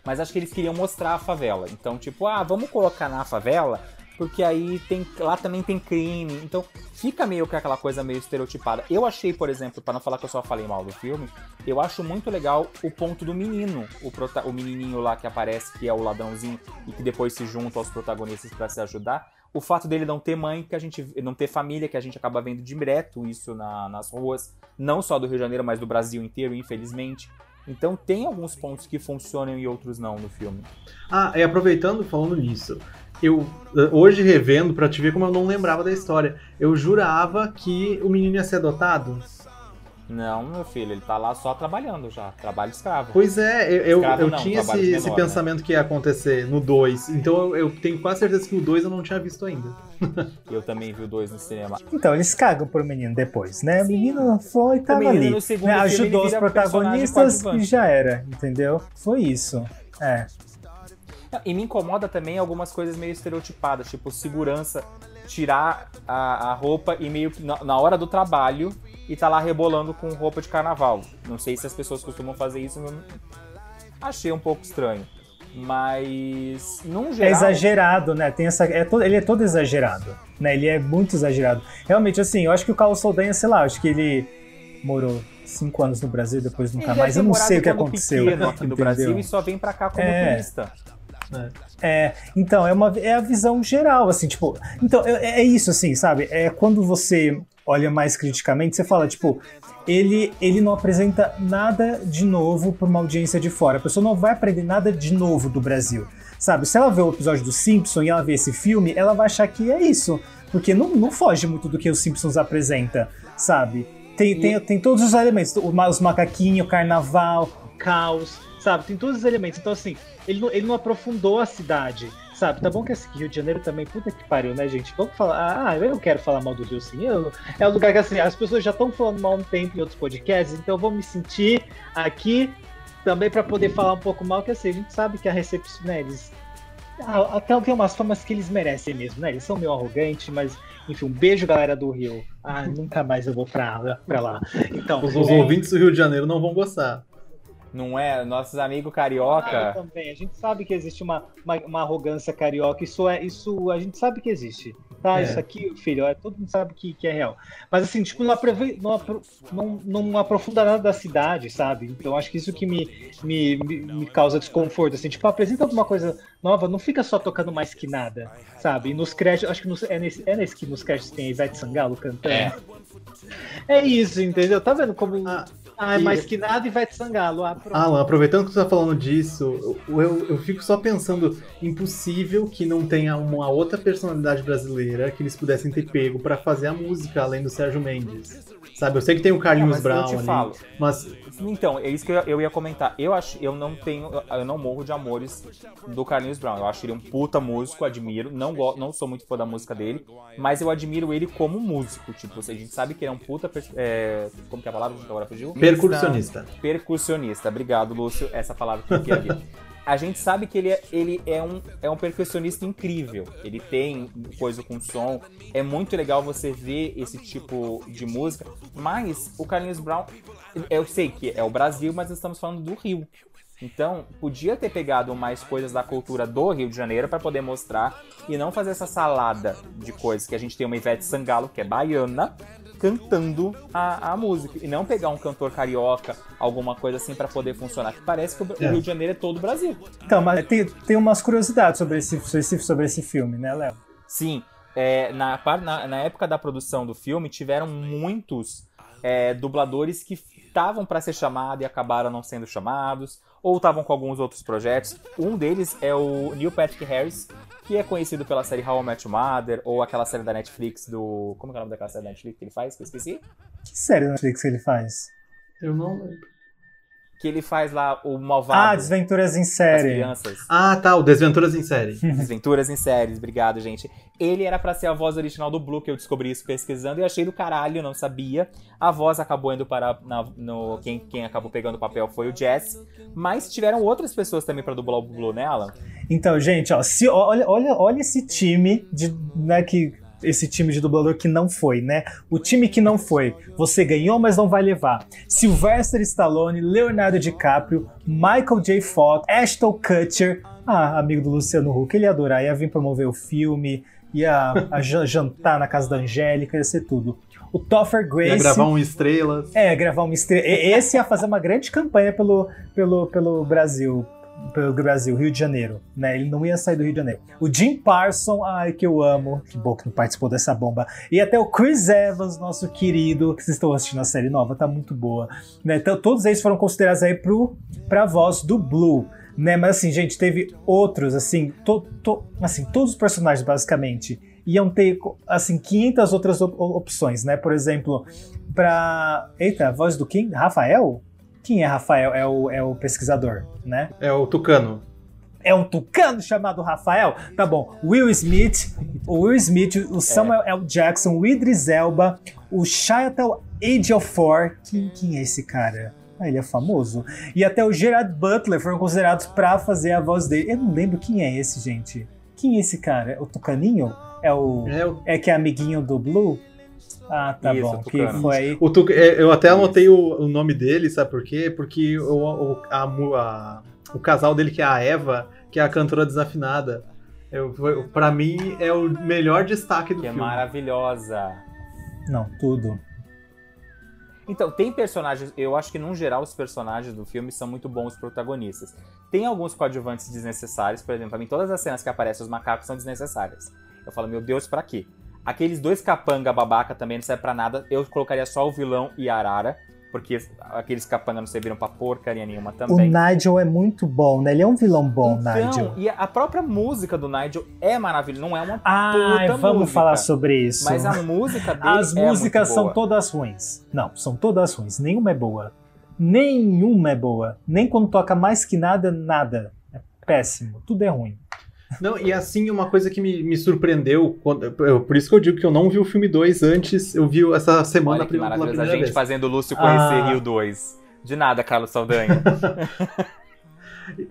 Mas acho que eles queriam mostrar a favela. Então, tipo, ah, vamos colocar na favela, porque aí tem lá também tem crime. Então, fica meio que aquela coisa meio estereotipada. Eu achei, por exemplo, para não falar que eu só falei mal do filme, eu acho muito legal o ponto do menino, o, prota o menininho lá que aparece, que é o ladrãozinho e que depois se junta aos protagonistas para se ajudar. O fato dele não ter mãe, que a gente não ter família, que a gente acaba vendo direto isso na, nas ruas, não só do Rio de Janeiro, mas do Brasil inteiro, infelizmente. Então tem alguns pontos que funcionam e outros não no filme. Ah, e aproveitando, falando nisso, eu hoje revendo pra te ver como eu não lembrava da história, eu jurava que o menino ia ser adotado. Não, meu filho, ele tá lá só trabalhando já, trabalho escravo. Pois é, eu, eu, Escravo eu não, tinha esse, menor, esse né? pensamento que ia acontecer no 2, então eu, tenho quase certeza que o 2 eu não tinha visto ainda. Eu também vi o dois no cinema. Então, eles cagam pro menino depois, né? O menino foi e tava ali. no segundo né? filme, ele Ajudou os protagonistas e já era, entendeu? Foi isso. É. E me incomoda também algumas coisas meio estereotipadas, tipo segurança, tirar a, a roupa e meio que na, na hora do trabalho e tá lá rebolando com roupa de carnaval. Não sei se as pessoas costumam fazer isso, achei um pouco estranho. Mas, num É geral. exagerado, né? Tem essa, é todo, ele é todo exagerado, né? Ele é muito exagerado. Realmente, assim, eu acho que o Carlos Saldanha, sei lá, acho que ele morou cinco anos no Brasil e depois nunca mais. Eu não sei o que aconteceu. pequeno aqui no? Brasil e só vem pra cá como É. turista. É, então, é, uma, é a visão geral, assim, tipo. Então, é, é isso, assim, sabe? É quando você olha mais criticamente, você fala, tipo, ele, ele não apresenta nada de novo pra uma audiência de fora. A pessoa não vai aprender nada de novo do Brasil. Sabe? Se ela vê o episódio do Simpson e ela vê esse filme, ela vai achar que é isso. Porque não, não foge muito do que os Simpsons apresenta, sabe? Tem, tem, tem todos os elementos, os macaquinhos, o carnaval, o caos, sabe? Tem todos os elementos. Então, assim, ele não, ele não aprofundou a cidade, sabe? Tá bom que esse Rio de Janeiro também, puta que pariu, né, gente? Vamos falar. Ah, eu quero falar mal do Rio, sim. Eu, é um lugar que, assim, as pessoas já estão falando mal um tempo em outros podcasts, então eu vou me sentir aqui também pra poder falar um pouco mal, que assim, a gente sabe que a recepção, né, eles. Até tem umas formas que eles merecem mesmo, né? Eles são meio arrogantes, mas, enfim, um beijo, galera do Rio. Ah, nunca mais eu vou pra, pra lá. Então, Os, os é, ouvintes do Rio de Janeiro não vão gostar. Não é? Nossos amigos Ah, carioca. também. A gente sabe que existe uma, uma, uma arrogância carioca. Isso é, isso a gente sabe que existe. Tá? É. Isso aqui, filho, é, todo mundo sabe que, que é real. Mas assim, tipo, não, aprove- não, apro- não, não aprofunda nada da cidade, sabe? Então acho que isso que me, me, me, me causa desconforto. Assim, tipo, apresenta alguma coisa nova, não fica só tocando mais que nada, sabe? E nos créditos, acho que nos- é, nesse, é nesse que nos créditos tem a Ivete Sangalo cantando. É. É isso, entendeu? Tá vendo como. Ah, Ah, é e- mais que nada Ivete Sangalo. Ah, pronto. Alan, aproveitando que você tá falando disso, eu, eu, eu fico só pensando, impossível que não tenha uma outra personalidade brasileira que eles pudessem ter pego pra fazer a música, além do Sérgio Mendes. Sabe, eu sei que tem o Carlinhos mas eu Brown te ali, falo. mas Então, é isso que eu, eu ia comentar. Eu acho, eu não tenho, eu não morro de amores do Carlinhos Brown. Eu acho ele um puta músico, admiro. Não, go- não sou muito fã da música dele, mas eu admiro ele como músico. Tipo, a gente sabe que ele é um puta. é, como que é a palavra que agora fugiu? Percussionista. Percussionista. Obrigado, Lúcio. Essa palavra que eu queria. A gente sabe que ele, é, ele é, um, é um percussionista incrível. Ele tem coisa com som. É muito legal você ver esse tipo de música. Mas o Carlinhos Brown, eu sei que é o Brasil, mas estamos falando do Rio. Então, podia ter pegado mais coisas da cultura do Rio de Janeiro para poder mostrar e não fazer essa salada de coisas que a gente tem uma Ivete Sangalo, que é baiana, cantando a, a música. E não pegar um cantor carioca, alguma coisa assim para poder funcionar. Que parece que o, o É. Rio de Janeiro é todo o Brasil. Então, mas tem, tem umas curiosidades sobre esse, sobre esse, sobre esse filme, né, Léo? Sim, é, na, na, na época da produção do filme, tiveram muitos é, dubladores que estavam para ser chamados e acabaram não sendo chamados, ou estavam com alguns outros projetos. Um deles é o Neil Patrick Harris, que é conhecido pela série How I Met Your Mother, ou aquela série da Netflix do. Como que é o nome daquela série da Netflix que ele faz? Que eu esqueci? Que série da Netflix que ele faz? Eu não lembro. Que ele faz lá o Ah, malvado Desventuras em das Série. crianças. Ah, tá, o Desventuras em Série. Desventuras em séries, obrigado, gente. Ele era pra ser a voz original do Blue, que eu descobri isso pesquisando e achei do caralho, não sabia. A voz acabou indo para. na- no, quem, quem acabou pegando o papel foi o Jesse. Mas tiveram outras pessoas também pra dublar o Blue, né, Alan? Então, gente, ó, se, olha, olha, olha esse time de, né, que esse time de dublador que não foi, né? O time que não foi. Você ganhou, mas não vai levar. Sylvester Stallone, Leonardo DiCaprio, Michael J. Fox, Ashton Kutcher, ah, amigo do Luciano Huck, ele ia adorar, ia vir promover o filme, ia a jan- jantar na casa da Angélica, ia ser tudo. O Topher Ia Grace. gravar um Estrelas. É, gravar uma estrela. E- Esse ia fazer uma grande campanha pelo, pelo, pelo Brasil. Pelo Brasil, Rio de Janeiro, né? Ele não ia sair do Rio de Janeiro. O Jim Parson, ai, que eu amo. Que bom que não participou dessa bomba. E até o Chris Evans, nosso querido, que vocês estão assistindo a série nova, tá muito boa. Né? Então, todos eles foram considerados aí pro, pra voz do Blue. Né? Mas assim, gente, teve outros, assim, to, to- assim, todos os personagens, basicamente, iam ter, assim, 500 outras op- opções, né? Por exemplo, pra. Eita, a voz do quem? Rafael? Quem é Rafael? É o, é o pesquisador, né? É o Tucano. É um tucano chamado Rafael? Tá bom. Will Smith, o Will Smith, o Samuel L. Jackson, o Idris Elba, o Chiwetel Ejiofor. Quem, quem é esse cara? Ah, ele é famoso. E até o Gerard Butler foram considerados pra fazer a voz dele. Eu não lembro quem é esse, gente. Quem é esse cara? O Tucaninho? É o. É o, É que é amiguinho do Blue? Ah, tá Isso, bom. o Que foi aí. o Tuc- é, Eu até anotei o, o nome dele, sabe por quê? Porque o, o, a a- o casal dele, que é a Eva, que é a cantora desafinada, eu, pra mim é o melhor destaque do Que é filme. maravilhosa. Não, tudo. Então, tem personagens. Eu acho que, num geral, os personagens do filme são muito bons protagonistas. Tem alguns coadjuvantes desnecessários, por exemplo, pra mim, todas as cenas que aparecem os macacos são desnecessárias. Eu falo, meu Deus, pra quê? Aqueles dois capanga babaca também não serve pra nada. Eu colocaria só o vilão e a Arara, porque aqueles capanga não serviram pra porcaria nenhuma O também. Nigel é muito bom, né? Ele é um vilão bom, então, Nigel. e a própria música do Nigel é maravilhosa, não é uma Ai, puta vamos música, falar sobre isso. Mas a música dele As é músicas são boa. todas ruins. Não, são todas ruins. Nenhuma é boa. Nenhuma é boa. Nem quando toca mais que nada, nada. É péssimo. Tudo é ruim. Não, e assim, uma coisa que me, me surpreendeu, quando- por isso que eu digo que eu não vi o filme 2 antes, eu vi essa semana Olha que pela maravilhoso, a primeira gente fazendo o Lúcio conhecer Ah. Rio 2. De nada, Carlos Saldanha.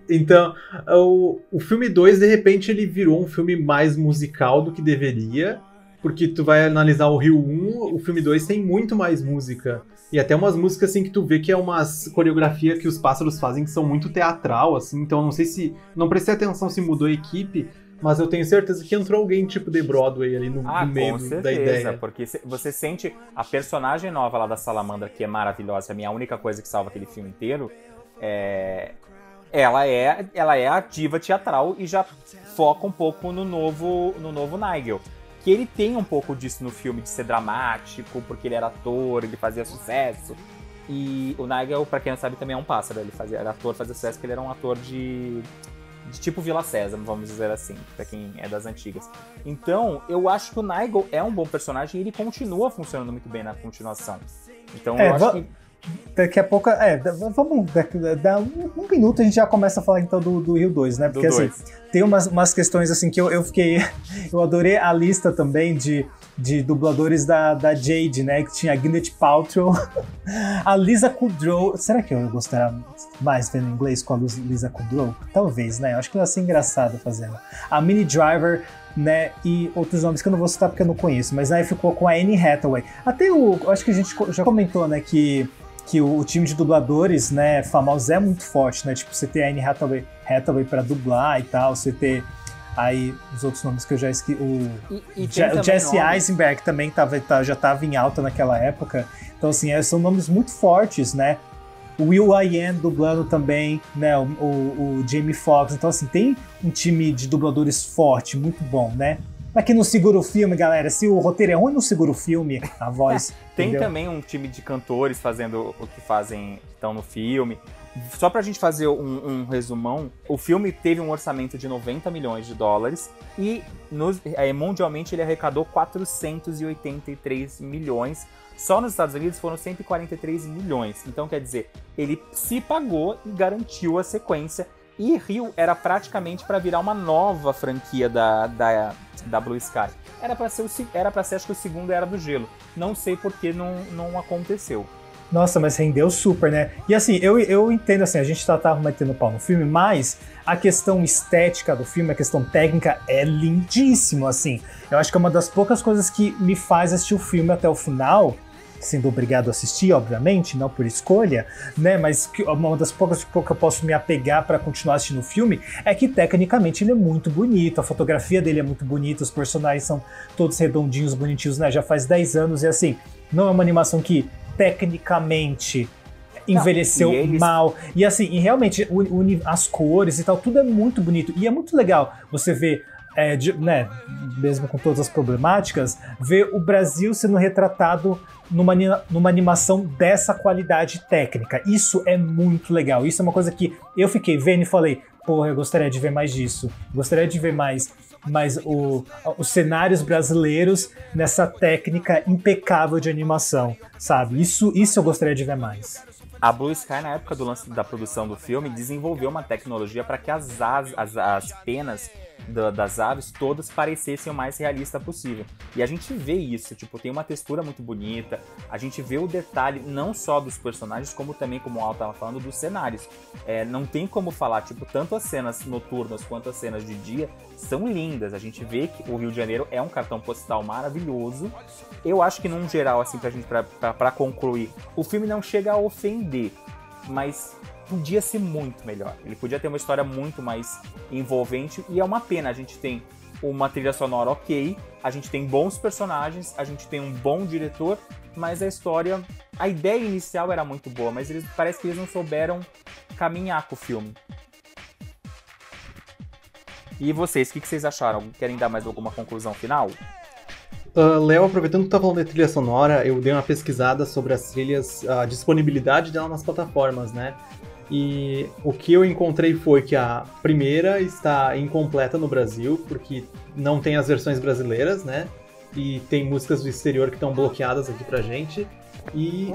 Então, o, o filme 2, de repente, ele virou um filme mais musical do que deveria, porque tu vai analisar o Rio 1, o filme 2 tem muito mais música. E até umas músicas assim que tu vê que é umas coreografia que os pássaros fazem que são muito teatral, assim, então eu não sei se. Não prestei atenção se mudou a equipe, mas eu tenho certeza que entrou alguém tipo de Broadway ali no, Ah, meio certeza, da ideia. porque você sente a personagem nova lá da Salamandra, que é maravilhosa, a minha única coisa que salva aquele filme inteiro, é... Ela é, ela é a diva teatral e já foca um pouco no novo, no novo Nigel. Que ele tem um pouco disso no filme, de ser dramático, porque ele era ator, ele fazia sucesso. E o Nigel, pra quem não sabe, também é um pássaro. Ele fazia, era ator, fazia sucesso, porque ele era um ator de, de tipo Vila Sésamo, vamos dizer assim, pra quem é das antigas. Então, eu acho que o Nigel é um bom personagem e ele continua funcionando muito bem na continuação. Então, É, eu acho que. Daqui a pouco. É, vamos. Daqui, da, um, um minuto a gente já começa a falar então do, do Rio 2, né? Porque assim, tem umas, umas questões assim que eu, eu fiquei. Eu adorei a lista também de, de dubladores da, da Jade, né? Que tinha a Gwyneth Paltrow, a Lisa Kudrow. Será que eu gostaria mais vendo inglês com a Lisa Kudrow? Talvez, né? Eu acho que ela ia ser engraçada fazendo. A Minnie Driver, né? E outros nomes que eu não vou citar porque eu não conheço, mas aí ficou com a Anne Hathaway. Até o. Acho que a gente já comentou, né? Que que o, o time de dubladores, né, famosos é muito forte, né? Tipo, você ter a Anne Hathaway, Hathaway pra dublar e tal, você ter aí os outros nomes que eu já esqueci, o, E, e o Jesse nomes- Eisenberg também tava, tá- já tava em alta naquela época. Então, assim, é, são nomes muito fortes, né? O Will I Am dublando também, né? O, o- o Jamie Foxx. Então, assim, tem um time de dubladores forte, muito bom, né? Mas que não segura o filme, galera. Se o roteiro é ruim, não segura o filme, a voz. Tem entendeu? também um time de cantores fazendo o que fazem, estão no filme. Só pra gente fazer um, um resumão, o filme teve um orçamento de 90 milhões de dólares e nos, é, mundialmente ele arrecadou 483 milhões. Só nos Estados Unidos foram 143 milhões. Então, quer dizer, ele se pagou e garantiu a sequência. E Rio era praticamente para virar uma nova franquia da, da, da Blue Sky. Era para ser, o, era ser, acho que o segundo Era do Gelo. Não sei por que não, não aconteceu. Nossa, mas rendeu super, né? E assim, eu, eu entendo assim, a gente tá, tava metendo pau no filme, mas a questão estética do filme, a questão técnica é lindíssimo, assim. Eu acho que é uma das poucas coisas que me faz assistir o filme até o final, sendo obrigado a assistir, obviamente, não por escolha, né? Mas uma das poucas que eu posso me apegar para continuar assistindo o filme é que tecnicamente ele é muito bonito, a fotografia dele é muito bonita, os personagens são todos redondinhos, bonitinhos, né? Já faz 10 anos e assim, não é uma animação que tecnicamente envelheceu não, e eles... mal. E assim, e realmente o, o, as cores e tal, tudo é muito bonito. E é muito legal você ver, é, de, né, mesmo com todas as problemáticas, ver o Brasil sendo retratado numa, numa animação dessa qualidade técnica. Isso é muito legal. Isso é uma coisa que eu fiquei vendo e falei, porra, eu gostaria de ver mais disso. Gostaria de ver mais mas o, os cenários brasileiros nessa técnica impecável de animação, sabe? Isso, isso eu gostaria de ver mais. A Blue Sky, na época do lance da produção do filme, desenvolveu uma tecnologia para que as, as, as, as penas da, das aves todas parecessem o mais realista possível. E a gente vê isso, tipo, tem uma textura muito bonita, a gente vê o detalhe não só dos personagens, como também, como o Al estava falando, dos cenários. É, não tem como falar, tipo, tanto as cenas noturnas quanto as cenas de dia são lindas. A gente vê que o Rio de Janeiro é um cartão postal maravilhoso. Eu acho que, num geral, assim, pra gente, pra, pra, pra concluir, o filme não chega a ofender, mas podia ser muito melhor. Ele podia ter uma história muito mais envolvente e é uma pena. A gente tem uma trilha sonora ok, a gente tem bons personagens, a gente tem um bom diretor, mas a história, a ideia inicial era muito boa, mas eles parece que eles não souberam caminhar com o filme. E vocês, o que, vocês acharam? Querem dar mais alguma conclusão final? Uh, Léo, aproveitando que tu tá falando de trilha sonora, eu dei uma pesquisada sobre as trilhas, a disponibilidade dela nas plataformas, né? E o que eu encontrei foi que a primeira está incompleta no Brasil, porque não tem as versões brasileiras, né? E tem músicas do exterior que estão bloqueadas aqui pra gente. E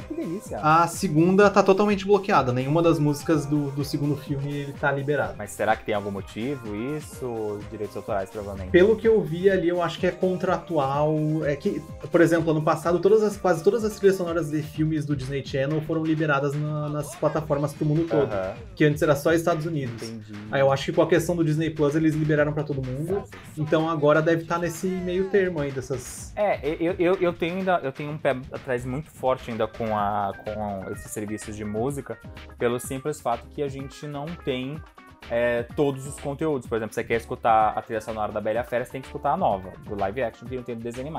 a segunda tá totalmente bloqueada. Nenhuma das músicas do, do segundo filme ele tá liberado. Mas será que tem algum motivo isso? Direitos autorais, provavelmente. Pelo que eu vi ali, eu acho que é contratual. É que, por exemplo, ano passado, todas as, quase todas as trilhas sonoras de filmes do Disney Channel foram liberadas na, nas plataformas pro mundo todo. Uh -huh. Que antes era só Estados Unidos. Entendi. Aí eu acho que com a questão do Disney Plus eles liberaram para todo mundo. Então agora deve estar tá nesse meio termo aí dessas. É, eu, eu, eu tenho ainda eu tenho um pé atrás muito forte ainda com, a, com esses serviços de música, pelo simples fato que a gente não tem é, todos os conteúdos. Por exemplo, você quer escutar a trilha sonora da Bela Fera, você tem que escutar a nova, do live action, que não tem do desenho.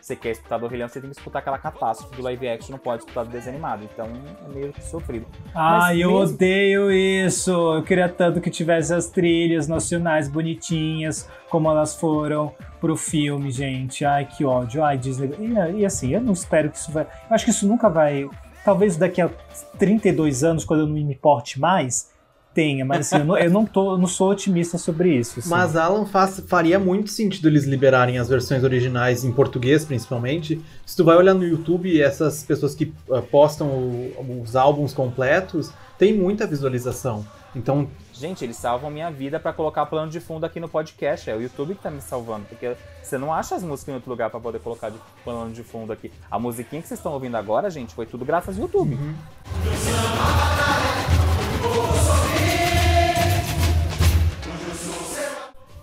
Você quer escutar do Rei Leão, você tem que escutar aquela catástrofe do live action, não pode escutar do desenho animado. Então é meio que sofrido. Ah, eu mesmo... odeio isso! Eu queria tanto que tivesse as trilhas nacionais bonitinhas, como elas foram pro filme, gente. Ai, que ódio. Ai, Disney. E, e assim, eu não espero que isso vai. Eu acho que isso nunca vai. Talvez daqui a 32 anos, quando eu não me importe mais, tenha, mas assim, eu, não, eu não, tô, não sou otimista sobre isso. Assim. Mas Alan faz, faria muito sentido eles liberarem as versões originais em português, principalmente. Se tu vai olhar no YouTube, essas pessoas que uh, postam o, os álbuns completos, tem muita visualização. Então Gente, eles salvam minha vida para colocar plano de fundo aqui no podcast. É o YouTube que tá me salvando, porque você não acha as músicas em outro lugar para poder colocar de plano de fundo aqui. A musiquinha que vocês estão ouvindo agora, gente, foi tudo graças ao YouTube. Uhum.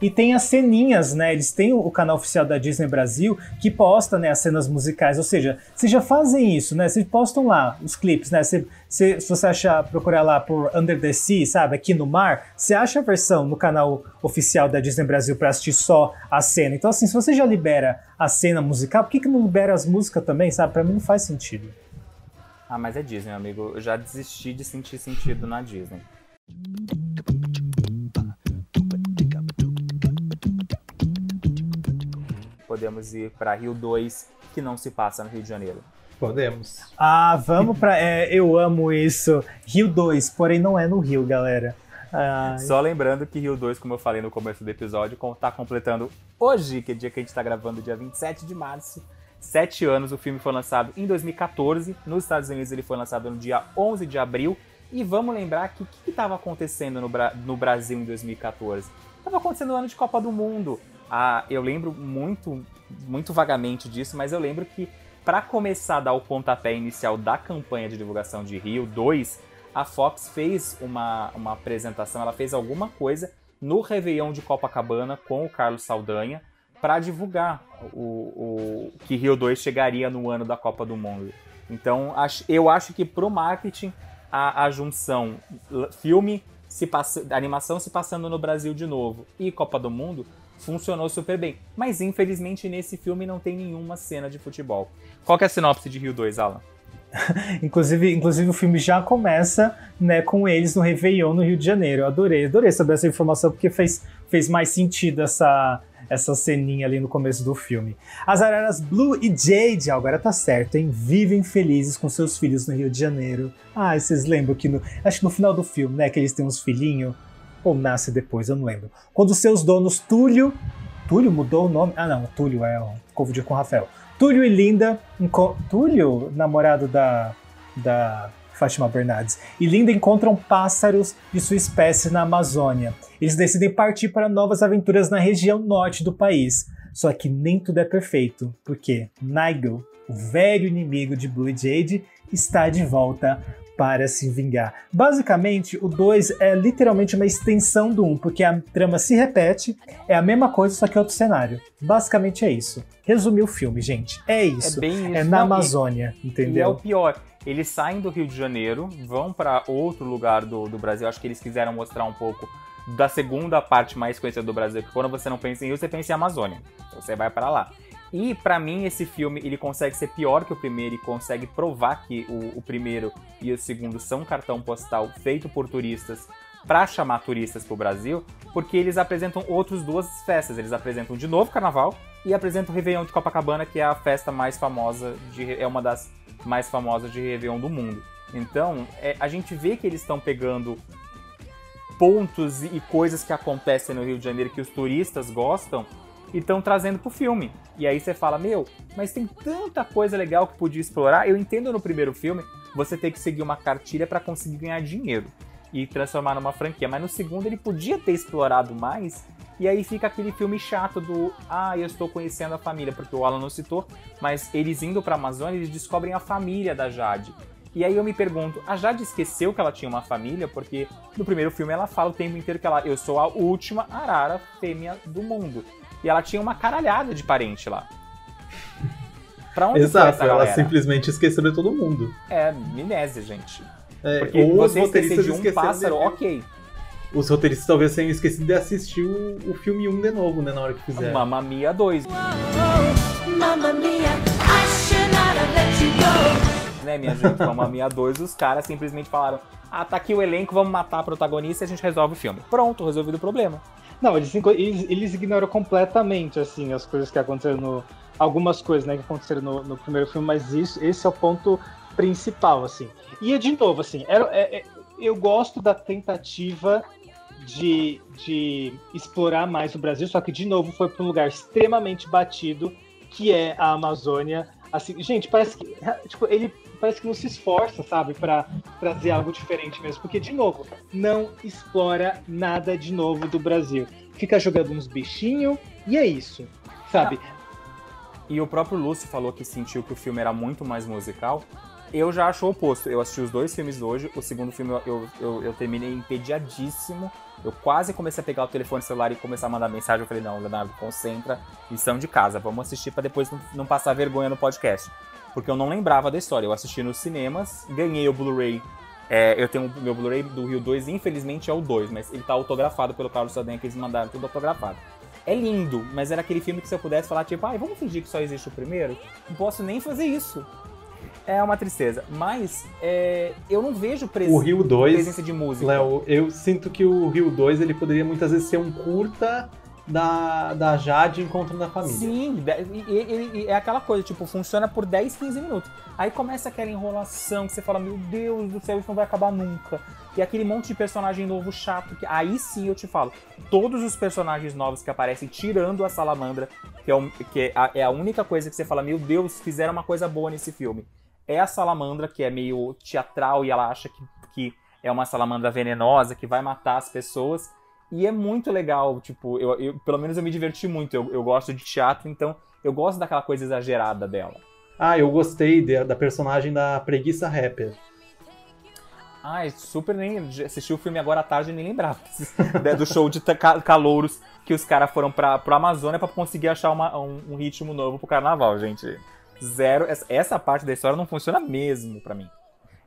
E tem as ceninhas, né? Eles têm o canal oficial da Disney Brasil que posta né, as cenas musicais. Ou seja, vocês já fazem isso, né? Vocês postam lá os clipes, né? se você achar, procurar lá por Under the Sea, sabe? Aqui no mar, você acha a versão no canal oficial da Disney Brasil para assistir só a cena. Então, assim, se você já libera a cena musical, por que, que não libera as músicas também, sabe? Para mim não faz sentido. Ah, mas é Disney, amigo. Eu já desisti de sentir sentido na Disney. podemos ir para Rio 2, que não se passa no Rio de Janeiro. Podemos. Ah, vamos pra. é, eu amo isso. Rio 2, porém não é no Rio, galera. Ai. Só lembrando que Rio 2, como eu falei no começo do episódio, está completando hoje, que é o dia que a gente está gravando, dia 27 de março, sete anos. O filme foi lançado em 2014. Nos Estados Unidos ele foi lançado no dia 11 de abril. E vamos lembrar que o que estava acontecendo no, Bra- no Brasil em 2014? Estava acontecendo o ano de Copa do Mundo. Ah, eu lembro muito, muito vagamente disso, mas eu lembro que para começar a dar o pontapé inicial da campanha de divulgação de Rio 2, a Fox fez uma, uma apresentação, ela fez alguma coisa no Réveillon de Copacabana com o Carlos Saldanha para divulgar o, o que Rio 2 chegaria no ano da Copa do Mundo. Então, eu acho que pro marketing, a, a junção filme, se passa, animação se passando no Brasil de novo e Copa do Mundo funcionou super bem. Mas infelizmente nesse filme não tem nenhuma cena de futebol. Qual é a sinopse de Rio 2, Alan? Inclusive, inclusive o filme já começa né, com eles no Réveillon no Rio de Janeiro. Eu adorei, adorei saber essa informação porque fez, fez mais sentido essa, essa ceninha ali no começo do filme. As araras Blue e Jade, agora tá certo, hein? Vivem felizes com seus filhos no Rio de Janeiro. Ah, vocês lembram que no. Acho que no final do filme, né? Que eles têm uns filhinhos. Ou nasce depois, eu não lembro. Quando seus donos Túlio. Túlio mudou o nome? Ah, não, Túlio é o. Confundi com Rafael. Túlio e Linda. Túlio, namorado da, da Fátima Bernardes. E Linda encontram pássaros de sua espécie na Amazônia. Eles decidem partir para novas aventuras na região norte do país. Só que nem tudo é perfeito, porque Nigel, o velho inimigo de Blue Jade, está de volta para se vingar. Basicamente, o 2 é literalmente uma extensão do 1, um, porque a trama se repete, é a mesma coisa, só que outro cenário. Basicamente é isso. Resumir o filme, gente. É isso. É bem isso. É na Não, e- Amazônia, E é o entendeu? pior. Eles saem do Rio de Janeiro, vão para outro lugar do, do Brasil. Acho que eles quiseram mostrar um pouco da segunda parte mais conhecida do Brasil. Que quando você não pensa em Rio, você pensa em Amazônia. Então você vai para lá. E pra mim esse filme ele consegue ser pior que o primeiro e consegue provar que o, o primeiro e o segundo são cartão postal feito por turistas para chamar turistas pro Brasil, porque eles apresentam outras duas festas. Eles apresentam de novo Carnaval e apresentam o Réveillon de Copacabana, que é a festa mais famosa de é uma das mais famosas de Réveillon do mundo. Então, é, a gente vê que eles estão pegando pontos e coisas que acontecem no Rio de Janeiro que os turistas gostam e estão trazendo pro filme. E aí você fala, meu, mas tem tanta coisa legal que podia explorar. Eu entendo no primeiro filme você ter que seguir uma cartilha para conseguir ganhar dinheiro e transformar numa franquia, mas no segundo ele podia ter explorado mais. E aí fica aquele filme chato do ah, eu estou conhecendo a família, porque o Alan não citou, mas eles indo pra Amazônia, eles descobrem a família da Jade. E aí eu me pergunto, a Jade esqueceu que ela tinha uma família? Porque no primeiro filme ela fala o tempo inteiro que ela, eu sou a última arara fêmea do mundo. E ela tinha uma caralhada de parente lá. Pra onde foi Exato, essa ela galera? simplesmente esqueceu de todo mundo. É, amnésia, gente. É, Porque ou os você esquecer roteiristas de um esqueceram pássaro, de- ok. Os roteiristas talvez tenham esquecido de assistir o, o filme 1 de novo, né, na hora que fizeram. Mamma Mia 2, Mamma mia, I should not have let you go. Né, minha gente? Mamma Mia 2, os caras simplesmente falaram: ah, tá aqui o elenco, vamos matar a protagonista e a gente resolve o filme. Pronto, resolvido o problema. Não, eles, eles, eles ignoram completamente, assim, as coisas que aconteceram no... Algumas coisas, né, que aconteceram no, no primeiro filme, mas isso, esse é o ponto principal, assim. E, de novo, assim, era, é- é- eu gosto da tentativa de, de explorar mais o Brasil, só que, de novo, foi para um lugar extremamente batido, que é a Amazônia. Assim, gente, parece que, tipo, ele parece que não se esforça, sabe, para trazer algo diferente mesmo, porque, de novo, não explora nada de novo do Brasil. Fica jogando uns bichinhos e é isso, sabe? E o próprio Lúcio falou que sentiu que o filme era muito mais musical. Eu já acho o oposto. Eu assisti os dois filmes hoje. O segundo filme eu, eu, eu, eu terminei entediadíssimo. Eu quase comecei a pegar o telefone celular e começar a mandar mensagem. Eu falei, não, Leonardo, concentra. Lição de casa. Vamos assistir para depois não, não passar vergonha no podcast. Porque eu não lembrava da história. Eu assisti nos cinemas, ganhei o Blu-ray. É, eu tenho o meu Blu-ray do Rio 2, infelizmente é o 2, mas ele tá autografado pelo Carlos Saldanha, que eles mandaram tudo autografado. É lindo, mas era aquele filme que se eu pudesse falar, tipo, ai, vamos fingir que só existe o primeiro? Não posso nem fazer isso. É uma tristeza. Mas é, eu não vejo pres O Rio 2, presença de música. Léo, eu sinto que o Rio 2 ele poderia muitas vezes ser um curta da, da Jade encontrando a família. Sim, e, e- e é aquela coisa, tipo, funciona por 10, 15 minutos. Aí começa aquela enrolação que você fala, meu Deus do céu, isso não vai acabar nunca. E aquele monte de personagem novo chato, que aí sim eu te falo, todos os personagens novos que aparecem, tirando a Salamandra, que é, um- que é a, é a única coisa que você fala, meu Deus, fizeram uma coisa boa nesse filme. É a Salamandra, que é meio teatral e ela acha que, que é uma salamandra venenosa, que vai matar as pessoas. E é muito legal, tipo, eu, eu- pelo menos eu me diverti muito. Eu, eu gosto de teatro, então eu gosto daquela coisa exagerada dela. Ah, eu gostei de- da personagem da preguiça rapper. Ai, super nem. Assisti o filme agora à tarde e nem lembrava né, do show de calouros que os caras foram pra, pro Amazônia pra conseguir achar uma- um, um ritmo novo pro carnaval, gente. Zero. Essa, parte da história não funciona mesmo pra mim.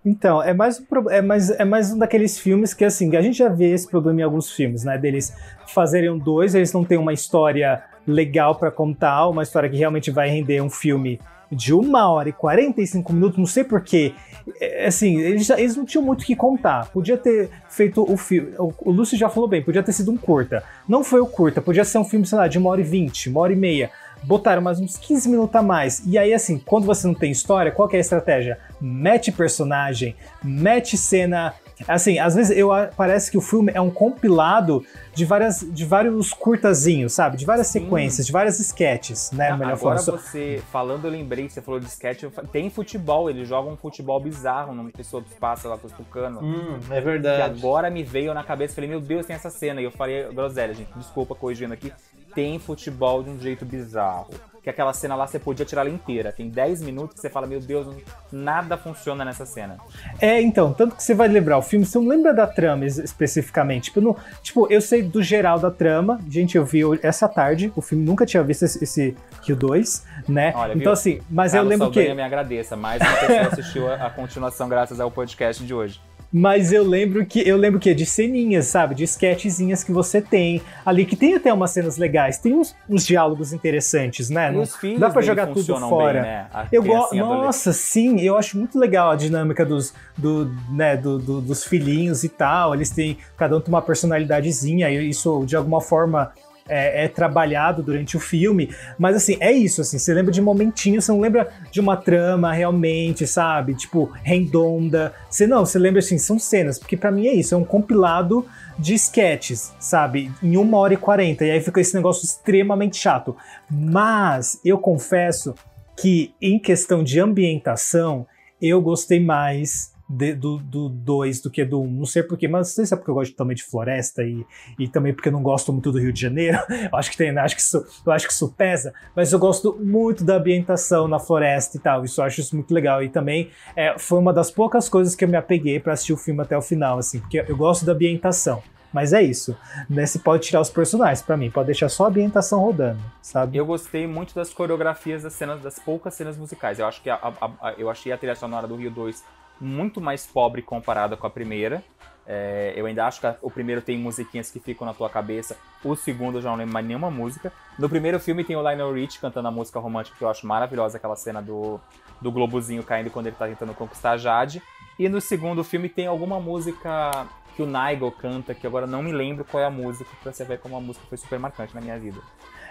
Então, é mais, um é, mais, é mais um daqueles filmes que, assim, a gente já vê esse problema em alguns filmes, né? Deles fazerem dois, eles não têm uma história legal pra contar, uma história que realmente vai render um filme de uma hora e 45 minutos, não sei porquê. É, assim, eles, já- eles não tinham muito o que contar. Podia ter feito o filme. O, o Lúcio já falou bem, podia ter sido um curta. Não foi o curta, podia ser um filme, sei lá, de uma hora e vinte, uma hora e meia. Botaram mais uns 15 minutos a mais. E aí, assim, quando você não tem história, qual que é a estratégia? Mete personagem, mete cena. Assim, às vezes eu parece que o filme é um compilado de várias de vários curtazinhos, sabe? De várias Sim. sequências, de várias sketches, né? Ah, Melhor Agora falando. você, falando, eu lembrei, você falou de sketch, tem futebol, eles jogam um futebol bizarro numa pessoa que passa lá com os tucanos. Hum, é Que verdade. agora me veio na cabeça, falei, meu Deus, tem essa cena. E eu falei, groselha, gente, desculpa corrigindo aqui. Tem futebol de um jeito bizarro. Que aquela cena lá você podia tirar ela inteira. Tem 10 minutos que você fala, meu Deus, nada funciona nessa cena. É, então, tanto que você vai lembrar o filme, você não lembra da trama es- especificamente. Tipo, eu não- tipo, eu sei do geral da trama. Gente, eu vi essa tarde, o filme nunca tinha visto esse, esse Rio 2, né? Olha, então, viu? assim, mas eu Carlos lembro Saldanha que. me agradeça. Mais uma pessoa assistiu a, a continuação graças ao podcast de hoje. Mas eu lembro que eu lembro que de ceninhas, sabe? De sketchzinhas que você tem ali, que tem até umas cenas legais, tem uns, uns diálogos interessantes, né? Não- dá pra jogar tudo fora. bem, né? Eu gosto. Nossa, sim, eu acho muito legal a dinâmica dos, do, né, do- do- dos filhinhos e tal. Eles têm. Cada um tem uma personalidadezinha, e isso de alguma forma. É, é trabalhado durante o filme, mas assim, é isso, assim, você lembra de momentinhos, você não lembra de uma trama realmente, sabe? Tipo, redonda. Você não, você lembra assim, são cenas, porque pra mim é isso, é um compilado de sketches, sabe? Em uma hora e quarenta, e aí fica esse negócio extremamente chato. Mas eu confesso que em questão de ambientação, eu gostei mais de- do 2 do que do 1. Um. Não sei porquê, mas não sei se é porque eu gosto também de floresta e, e também porque eu não gosto muito do Rio de Janeiro. Eu acho que tem, acho que isso, eu acho que isso pesa, mas eu gosto muito da ambientação na floresta e tal. Isso eu acho isso muito legal. E também é, foi uma das poucas coisas que eu me apeguei pra assistir o filme até o final, assim, porque eu gosto da ambientação. Mas é isso. Né? Você pode tirar os personagens pra mim, pode deixar só a ambientação rodando, sabe? Eu gostei muito das coreografias das cenas, das poucas cenas musicais. Eu acho que a, a- a- eu achei a trilha sonora do Rio 2 muito mais pobre comparada com a primeira. É, eu ainda acho que o primeiro tem musiquinhas que ficam na tua cabeça. O segundo eu já não lembro mais nenhuma música. No primeiro filme tem o Lionel Rich cantando a música romântica que eu acho maravilhosa, aquela cena do, do globozinho caindo quando ele tá tentando conquistar a Jade. E no segundo filme tem alguma música que o Nigel canta, que agora não me lembro qual é a música, pra você ver como a música foi super marcante na minha vida.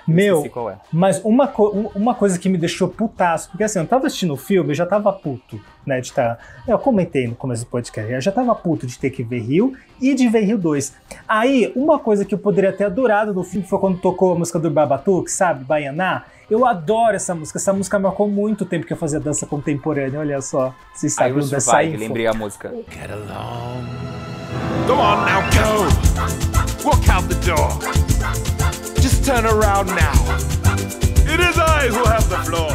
Eu Meu, é. Mas uma, co- um- uma coisa que me deixou putaço, porque assim, eu tava assistindo o filme, eu já tava puto, né, de estar... Eu comentei no começo do podcast, eu já tava puto de ter que ver Rio e de ver Rio 2. Aí, uma coisa que eu poderia ter adorado no filme foi quando tocou a música do Babatuk, sabe, Baianá. Eu adoro essa música, essa música marcou muito tempo que eu fazia dança contemporânea, olha só, vocês o dessa Survive, info. lembrei a música. Get along. Go on now, go. Walk out the door. Turn around now. It is I who have the floor.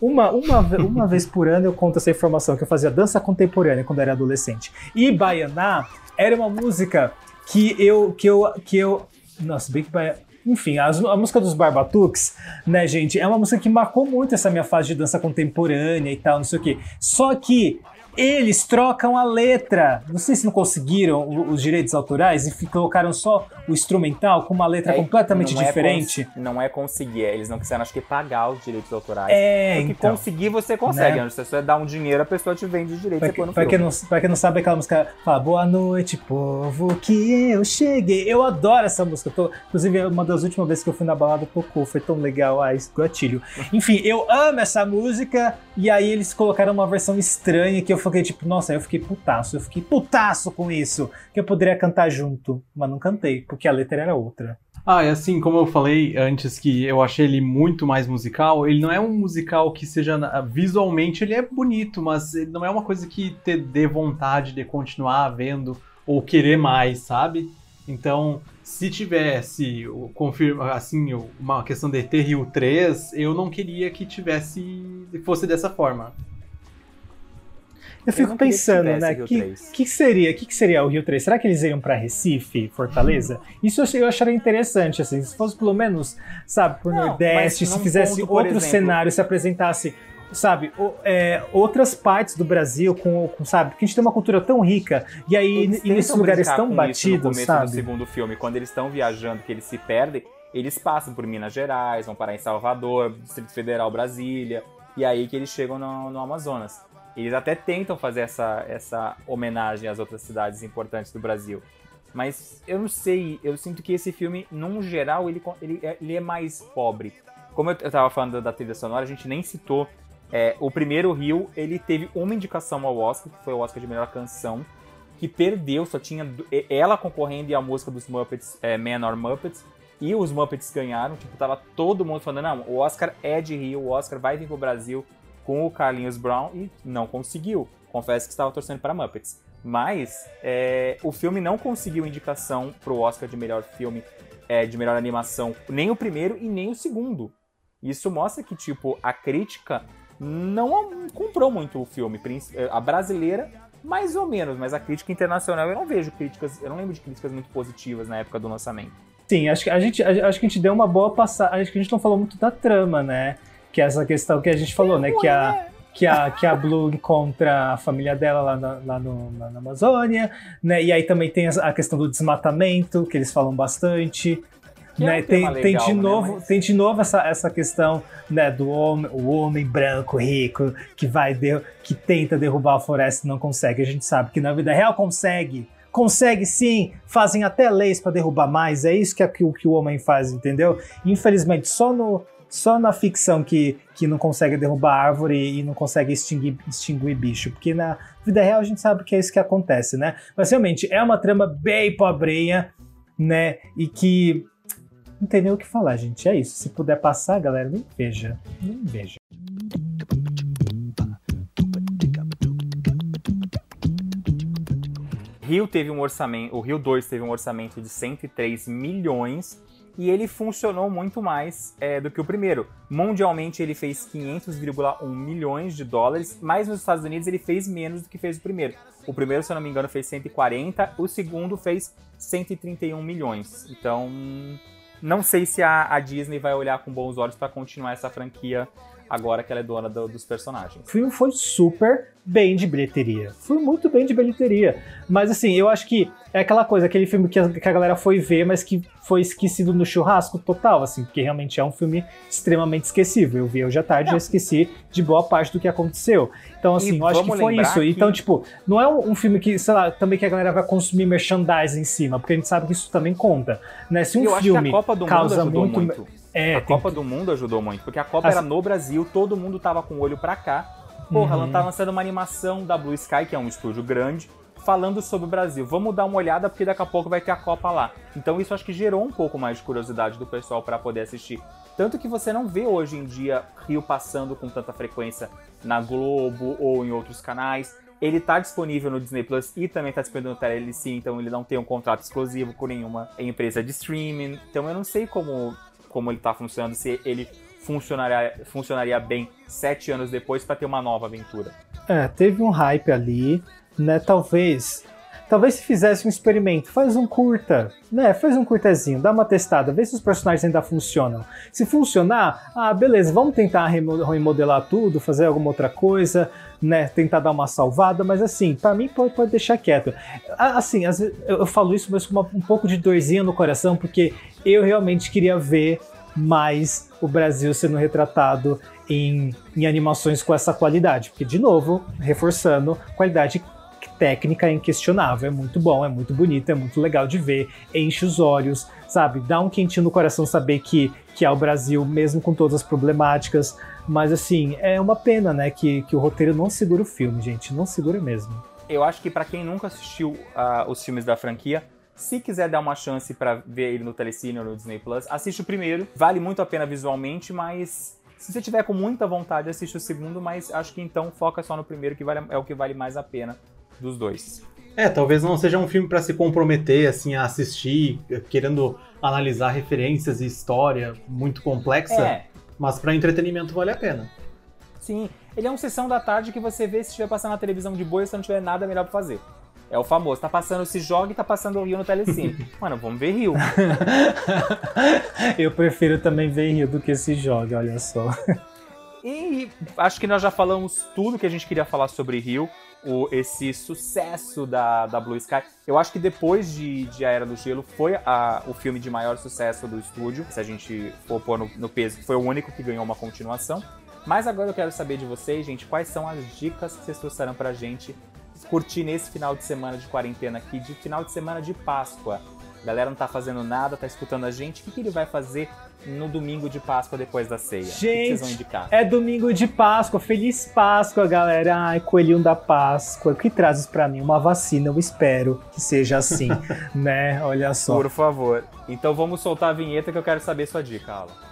Uma, uma, uma vez por ano eu conto essa informação, que eu fazia dança contemporânea quando era adolescente. E Baianá era uma música que eu. que eu. que eu. Nossa, bem que Baianá. Enfim, as- a, música dos Barbatuques, né, gente, é uma música que marcou muito essa minha fase de dança contemporânea e tal, não sei o quê. Só que eles trocam a letra. Não sei se não conseguiram os direitos autorais e colocaram só o instrumental com uma letra É, completamente não é diferente. cons- não é conseguir, é, eles não quiseram, acho que, pagar os direitos autorais. É, Porque então. conseguir você consegue, Né? né? Se você dá um dinheiro, a pessoa te vende os direitos Pra, e no pra quem não, pra quem não sabe, aquela música fala Boa noite, povo, que eu cheguei. Eu adoro essa música. Tô- inclusive, uma das últimas vezes que eu fui na balada tocou. Foi tão legal. Ai, gatilho. Enfim, eu amo essa música. E aí eles colocaram uma versão estranha que eu fiquei tipo, nossa, eu fiquei putaço. Eu fiquei putaço com isso. Que eu poderia cantar junto. Mas não cantei, porque a letra era outra. Ah, e assim, como eu falei antes que eu achei ele muito mais musical, ele não é um musical que seja. Visualmente ele é bonito, mas não é uma coisa que te dê vontade de continuar vendo ou querer mais, sabe? Então, se tivesse confirma assim, uma questão de ter Rio 3, eu não queria que tivesse. fosse dessa forma. Eu fico que pensando, né? Que, 3. que seria, que, que seria o Rio 3? Será que eles iriam pra Recife, Fortaleza? Isso eu, eu acharia interessante, assim, se fosse pelo menos, sabe, por Não, Nordeste, se fizesse ponto, outro exemplo- cenário, se apresentasse, sabe, o- é, outras partes do Brasil, com, com, sabe, porque a gente tem uma cultura tão rica, e aí e nesses lugares tão isso no batidos, começo do sabe? segundo filme, quando eles estão viajando, que eles se perdem, eles passam por Minas Gerais, vão parar em Salvador, Distrito Federal, Brasília, e aí que eles chegam no, no Amazonas. Eles até tentam fazer essa, essa homenagem às outras cidades importantes do Brasil. Mas eu não sei, eu sinto que esse filme, num geral, ele, ele, é- ele é mais pobre. Como eu, eu tava falando da trilha sonora, a gente nem citou. é, o primeiro Rio, ele teve uma indicação ao Oscar, que foi o Oscar de melhor canção, que perdeu, só tinha ela concorrendo e a música dos Muppets, é, Man or Muppets, e os Muppets ganharam, tipo, tava todo mundo falando, não, o Oscar é de Rio, o Oscar vai vir pro Brasil com o Carlinhos Brown, e não conseguiu. Confesso que estava torcendo para Muppets. Mas é, o filme não conseguiu indicação pro Oscar de melhor filme, é, de melhor animação, nem o primeiro e nem o segundo. Isso mostra que, tipo, a crítica não comprou muito o filme. Princi- A brasileira, mais ou menos, mas a crítica internacional eu não vejo críticas, eu não lembro de críticas muito positivas na época do lançamento. Sim, acho que a gente, acho que a gente deu uma boa passada. Acho que a gente não falou muito da trama, né? Que é essa questão que a gente falou, né? Que a, que a, que a Blue encontra a família dela lá na, lá no- lá na Amazônia, né? E aí também tem a questão do desmatamento, que eles falam bastante. Que é Né? um tem, tema tem legal, de né? novo, Mas- tem de novo essa, essa questão né, do homem, o homem branco rico que vai der- que tenta derrubar a floresta e não consegue. A gente sabe que na vida real consegue. Consegue sim, fazem até leis para derrubar mais. É isso que, é que, o- que o homem faz, entendeu? Infelizmente, só no só na ficção que, que não consegue derrubar árvore e não consegue extinguir, extinguir bicho. Porque na vida real a gente sabe que é isso que acontece, né? Mas realmente é uma trama bem pobrinha, né? E que não tem nem o que falar, gente. É isso. Se puder passar, galera, nem veja. Nem veja. Rio teve um orçamento, o Rio 2 teve um orçamento de 103 milhões e ele funcionou muito mais é, do que o primeiro. Mundialmente ele fez 500,1 milhões de dólares, mas nos Estados Unidos ele fez menos do que fez o primeiro. O primeiro, se eu não me engano, fez 140, o segundo fez 131 milhões. Então, não sei se a, a Disney vai olhar com bons olhos para continuar essa franquia agora que ela é dona do- dos personagens. O filme foi super bem de bilheteria. Foi muito bem de bilheteria. Mas assim, eu acho que é aquela coisa, aquele filme que a, que a galera foi ver, mas que foi esquecido no churrasco total, assim, porque realmente é um filme extremamente esquecível. Eu vi hoje à tarde e já esqueci de boa parte do que aconteceu. Então, assim, E eu acho que foi isso. que- Então, tipo, não é um, um filme que, sei lá, também que a galera vai consumir merchandising em cima, porque a gente sabe que isso também conta. Né? Se um eu acho filme que a Copa do Mundo causa muito. muito. É, a Copa do Mundo ajudou muito, porque a Copa Assim- era no Brasil, todo mundo tava com o olho pra cá. Porra, Uhum. ela tá lançando uma animação da Blue Sky, que é um estúdio grande, falando sobre o Brasil. Vamos dar uma olhada, porque daqui a pouco vai ter a Copa lá. Então isso acho que gerou um pouco mais de curiosidade do pessoal pra poder assistir. Tanto que você não vê hoje em dia Rio passando com tanta frequência na Globo ou em outros canais. Ele tá disponível no Disney Plus e também tá disponível no TLC, então ele não tem um contrato exclusivo com nenhuma empresa de streaming. Então eu não sei como, como ele tá funcionando, se ele funcionaria, funcionaria bem sete anos depois pra ter uma nova aventura. É, teve um hype ali, né? Talvez. Talvez se fizesse um experimento, faz um curta, né? Faz um curtazinho, dá uma testada, vê se os personagens ainda funcionam. Se funcionar, ah, beleza, vamos tentar remo- remodelar tudo, fazer alguma outra coisa, né? Tentar dar uma salvada, mas assim, pra mim pode, pode deixar quieto. Assim, eu falo isso, mas com uma- um pouco de dorzinha no coração, porque eu realmente queria ver mais o Brasil sendo retratado em, em animações com essa qualidade. Porque, de novo, reforçando, qualidade técnica é inquestionável, é muito bom, é muito bonito, é muito legal de ver, enche os olhos, sabe? Dá um quentinho no coração saber que, que é o Brasil, mesmo com todas as problemáticas. Mas, assim, é uma pena, né, que, que o roteiro não segura o filme, gente, não segura mesmo. Eu acho que pra quem nunca assistiu ah, os filmes da franquia, se quiser dar uma chance pra ver ele no Telecine ou no Disney Plus, assiste o primeiro. Vale muito a pena visualmente, mas se você tiver com muita vontade, assiste o segundo, mas acho que então foca só no primeiro, que vale- é o que vale mais a pena dos dois. É, talvez não seja um filme pra se comprometer assim a assistir, querendo analisar referências e história muito complexa, É, mas pra entretenimento vale a pena. sim. Ele é um sessão da tarde que você vê se estiver passando na televisão de boa e se não tiver nada melhor pra fazer. É o famoso, tá passando Se Joga e tá passando o Rio no Telecine. Mano, vamos ver Rio. Eu prefiro também ver Rio do que se joga, olha só. E acho que nós já falamos tudo que a gente queria falar sobre Rio, o, esse sucesso da, da Blue Sky. Eu acho que depois de, de A Era do Gelo foi a- o filme de maior sucesso do estúdio. Se a gente for pôr no, no peso, foi o único que ganhou uma continuação. Mas agora eu quero saber de vocês, gente, quais são as dicas que vocês trouxeram pra gente curtir nesse final de semana de quarentena aqui, de final de semana de Páscoa. A galera não tá fazendo nada, tá escutando a gente. O que, que ele vai fazer no domingo de Páscoa depois da ceia? o que que vocês vão Gente, indicar? é domingo de Páscoa, feliz Páscoa, galera. Ai, coelhinho da Páscoa. O que trazes pra mim? Uma vacina, eu espero que seja assim, né? Olha só. Por favor. Então vamos soltar a vinheta que eu quero saber sua dica, Alan.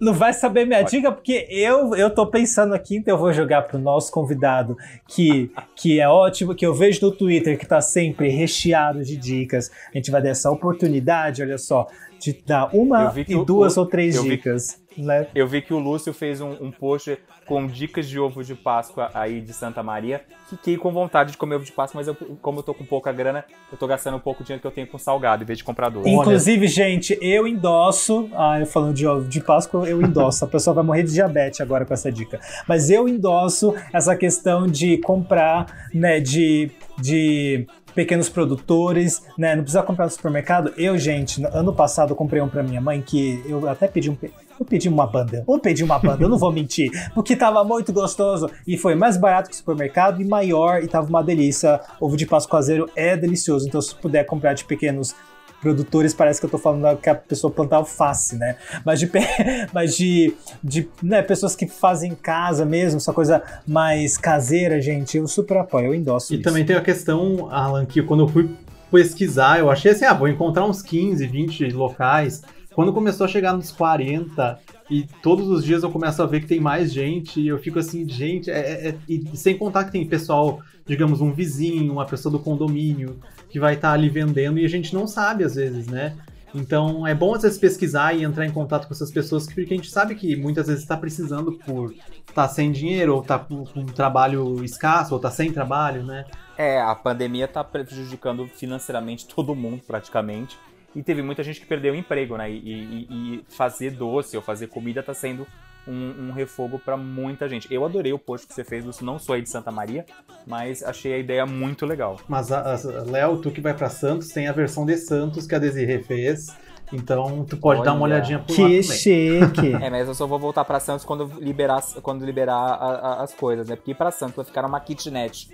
Não vai saber minha dica, porque eu, eu tô pensando aqui, então eu vou jogar pro nosso convidado, que, que é ótimo, que eu vejo no Twitter, que tá sempre recheado de dicas. A gente vai dar essa oportunidade, olha só, de dar uma e duas o- ou três dicas. Né? Eu vi que o Lúcio fez um, um post com dicas de ovo de Páscoa aí de Santa Maria. Fiquei com vontade de comer ovo de Páscoa, mas eu, como eu tô com pouca grana, eu tô gastando um pouco de dinheiro que eu tenho com salgado, em vez de comprar doce. Inclusive, gente, eu endosso. Ah, eu falando de ovo de Páscoa, eu endosso. A pessoa vai morrer de diabetes agora com essa dica. Mas eu endosso essa questão de comprar, né, de. de pequenos produtores, né? Não precisa comprar no supermercado. Eu, gente, no- ano passado eu comprei um pra minha mãe que eu até pedi um eu pedi uma banda. Eu pedi uma banda, eu não vou mentir, porque tava muito gostoso e foi mais barato que o supermercado e maior e tava uma delícia. Ovo de Páscoa caseiro é delicioso, então se puder comprar de pequenos produtores, parece que eu tô falando que a pessoa planta alface, né? Mas de, mas de, de né, pessoas que fazem em casa mesmo, essa coisa mais caseira, gente, eu super apoio, eu endosso E isso. também tem a questão, Alan, que quando eu fui pesquisar, eu achei assim, ah, vou encontrar uns 15, 20 locais. Quando começou a chegar nos 40 e todos os dias eu começo a ver que tem mais gente e eu fico assim, gente, é, é- é- e sem contar que tem pessoal, digamos, um vizinho, uma pessoa do condomínio que vai estar ali vendendo e a gente não sabe às vezes, né? Então é bom às vezes pesquisar e entrar em contato com essas pessoas, porque a gente sabe que muitas vezes está precisando por estar sem dinheiro, ou tá com um trabalho escasso, ou tá sem trabalho, né? É, a pandemia tá prejudicando financeiramente todo mundo, praticamente. E teve muita gente que perdeu o emprego, né? E, e- e fazer doce ou fazer comida tá sendo um, um refogo pra muita gente. Eu adorei o post que você fez, Lúcio. Não sou aí de Santa Maria, mas achei a ideia muito legal. Mas, a- a- Léo, tu que vai pra Santos, tem a versão de Santos que a Desirê fez. Então, tu pode dar uma Olha. olhadinha por lá Que chique. É, mas eu só vou voltar pra Santos quando liberar, quando liberar a- a- as coisas, né? Porque ir pra Santos vai ficar numa kitnet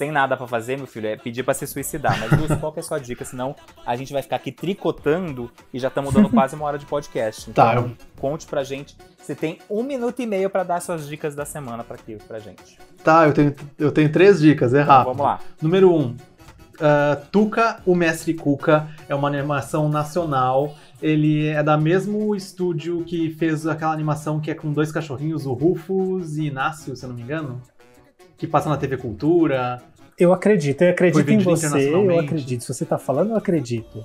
sem nada pra fazer, meu filho, é pedir pra se suicidar. Mas, Lúcio, qual que é a sua dica? Senão a gente vai ficar aqui tricotando e já estamos dando quase uma hora de podcast. Então, Tá, eu- conte pra gente. Você tem um minuto e meio pra dar suas dicas da semana pra aqui, pra gente. Tá, eu tenho, eu tenho três dicas, é Então, rápido. vamos lá. Número um, ah, Tuca, o Mestre Cuca, é uma animação nacional. Ele é da mesmo estúdio que fez aquela animação que é com dois cachorrinhos, o Rufus e Inácio, se eu não me engano. Que passa na TV Cultura. Eu acredito, eu acredito em você, eu acredito. Se você tá falando, eu acredito.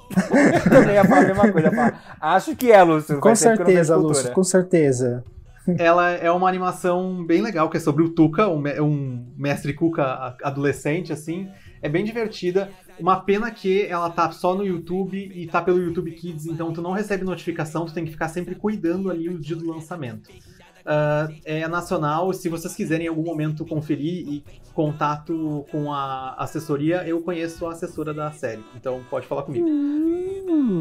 Eu também ia falar a mesma coisa. falar, Acho que é, Lúcio. com certeza. Lúcio, com certeza. Ela é uma animação bem legal, que é sobre o Tuca, um, me- mestre Cuca adolescente, assim. É bem divertida. Uma pena que ela tá só no YouTube e tá pelo YouTube Kids, então tu não recebe notificação, tu tem que ficar sempre cuidando ali o dia do lançamento. Ah, é nacional, se vocês quiserem em algum momento conferir e contato com a assessoria, eu conheço a assessora da série, então pode falar comigo.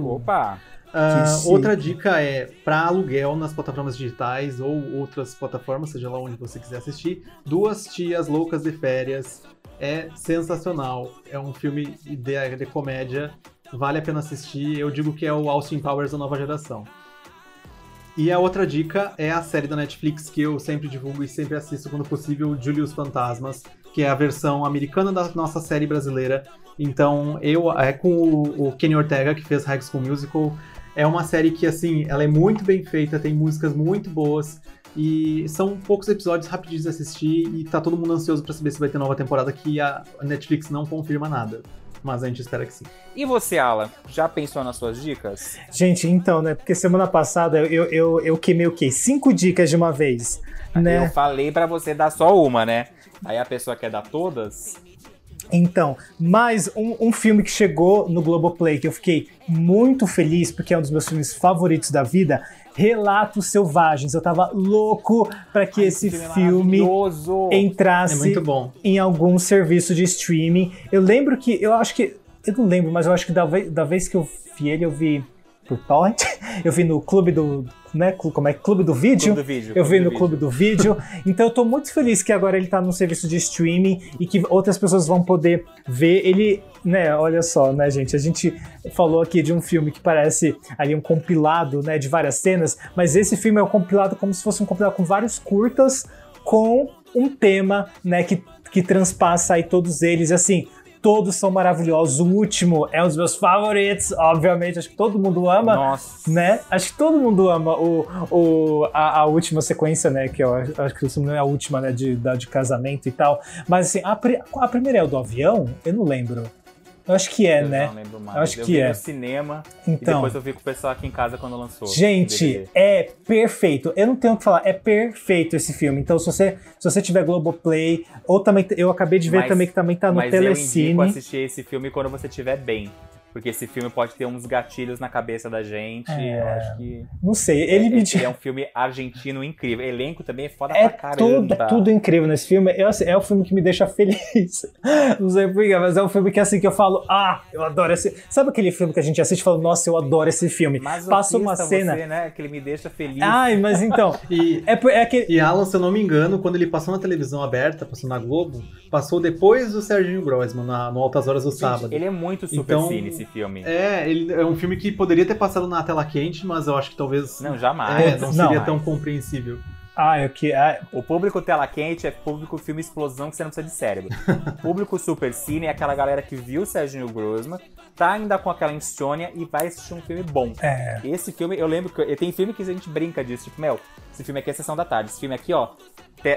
Opa! Ah, Que chique. outra dica é para aluguel nas plataformas digitais ou outras plataformas, seja lá onde você quiser assistir. Duas Tias Loucas de Férias é sensacional. É um filme de, de comédia, vale a pena assistir. Eu digo que é o Austin Powers da nova geração. E a outra dica é a série da Netflix que eu sempre divulgo e sempre assisto quando possível, Julius Fantasmas, que é a versão americana da nossa série brasileira. Então, eu é com o, o Kenny Ortega que fez High School Musical. É uma série que assim, ela é muito bem feita, tem músicas muito boas e são poucos episódios rapidinhos de assistir e tá todo mundo ansioso pra saber se vai ter nova temporada que a Netflix não confirma nada. Mas a gente espera que sim. E você, Alan? Já pensou nas suas dicas? Gente, então, né? Porque semana passada eu, eu, eu queimei o quê? Cinco dicas de uma vez. Eu Né? falei pra você dar só uma, né? Aí a pessoa quer dar todas. Então, mais um, um filme que chegou no Globoplay que eu fiquei muito feliz, porque é um dos meus filmes favoritos da vida. Relatos Selvagens. Eu tava louco pra que Ai, esse filme entrasse É em algum serviço de streaming. Eu lembro que, eu acho que, eu não lembro, mas eu acho que da da vez que eu vi ele, eu vi por torrent, eu vi no clube do, né, como é, clube do vídeo. Clube do vídeo, Eu vi no do clube do vídeo. Então eu tô muito feliz que agora ele tá num serviço de streaming e que outras pessoas vão poder ver. Ele, né, olha só, né, gente, a gente falou aqui de um filme que parece ali um compilado, né, de várias cenas, mas esse filme é um compilado como se fosse um compilado com vários curtas com um tema, né, que, que transpassa aí todos eles, assim, todos são maravilhosos. O último é um dos meus favoritos, obviamente, acho que todo mundo ama, Nossa. né? Acho que todo mundo ama o, o, a, a última sequência, né? Que eu acho que isso não é a última, né? De, da, de casamento e tal. Mas assim, a, a primeira é o do avião? Eu não lembro. Eu acho que é, Eu né? não lembro mais. Eu acho eu que vi é. no cinema e Então. depois eu vi com o pessoal aqui em casa quando lançou. Gente, é perfeito. Eu não tenho o que falar, é perfeito esse filme. Então, se você, se você tiver Globoplay, ou também, eu acabei de ver Mas- também que também tá no Mas eu indico Telecine. assistir esse filme quando você estiver bem. Porque esse filme pode ter uns gatilhos na cabeça da gente. É. Eu acho que. Não sei, ele me Ele é um filme argentino incrível. Elenco também é foda É pra tudo, caramba. é tudo incrível nesse filme. Eu, assim, é o filme que me deixa feliz. Não sei porquê, mas é um filme que assim que eu falo, ah, eu adoro esse. Sabe aquele filme que a gente assiste e fala, nossa, eu adoro esse filme. Mas Passa uma cena. Você, né? Que ele me deixa feliz. Ai, mas então. E, É, por- é que. e Alan, se eu não me engano, quando ele passou na televisão aberta, passou na Globo, passou depois do Serginho Grossman, na, no Altas Horas do Gente, Sábado. Ele é muito super Então, cine, esse filme. É, ele é um filme que poderia ter passado na tela quente, mas eu acho que talvez Não, jamais. é, não Não. seria tão compreensível. Ah, é que. ah, O público tela quente é público filme explosão que você não precisa de cérebro. público super cine é aquela galera que viu o Serginho Grossman, tá ainda com aquela insônia e vai assistir um filme bom. é. Esse filme, eu lembro que tem filme que a gente brinca disso, tipo, meu, esse filme aqui é sessão da tarde, esse filme aqui, ó,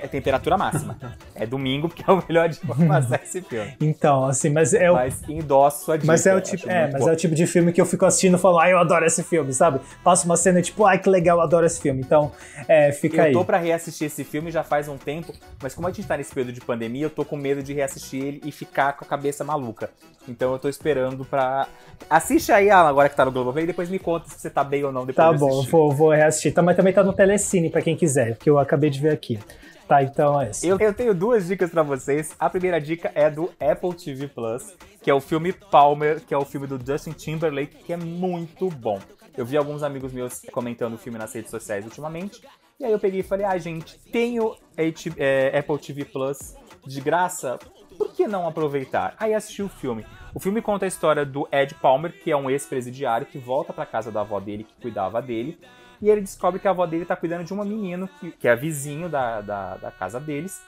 temperatura máxima. é domingo porque é o melhor dia pra passar esse filme. Então, assim, mas é o. Mas endosso sua dica. Mas é o eu tipo, é, mas bom. é o tipo de filme que eu fico assistindo e falo, ai, eu adoro esse filme, sabe? Passa uma cena tipo, ai, que legal, eu adoro esse filme. Então, é, fica Eu aí. tô pra reassistir esse filme já faz um tempo, mas como a gente tá nesse período de pandemia, eu tô com medo de reassistir ele e ficar com a cabeça maluca. Então eu tô esperando pra. Assiste aí, Alan, agora que tá no Globoplay, e depois me conta se você tá bem ou não depois Tá bom, eu vou, vou reassistir. Tá, mas também tá no Telecine, pra quem quiser, que eu acabei de ver aqui. Tá, então é isso. Eu, eu tenho duas dicas pra vocês. A primeira dica é do Apple TV Plus, que é o filme Palmer, que é o filme do Justin Timberlake, que é muito bom. Eu vi alguns amigos meus comentando o filme nas redes sociais ultimamente. E aí eu peguei e falei, ah, gente, tenho H- é, Apple TV Plus de graça, por que não aproveitar? Aí assisti o filme. O filme conta a história do Ed Palmer, que é um ex-presidiário que volta pra casa da avó dele, que cuidava dele, e ele descobre que a avó dele tá cuidando de uma menina que, que é vizinho da, da, da casa deles,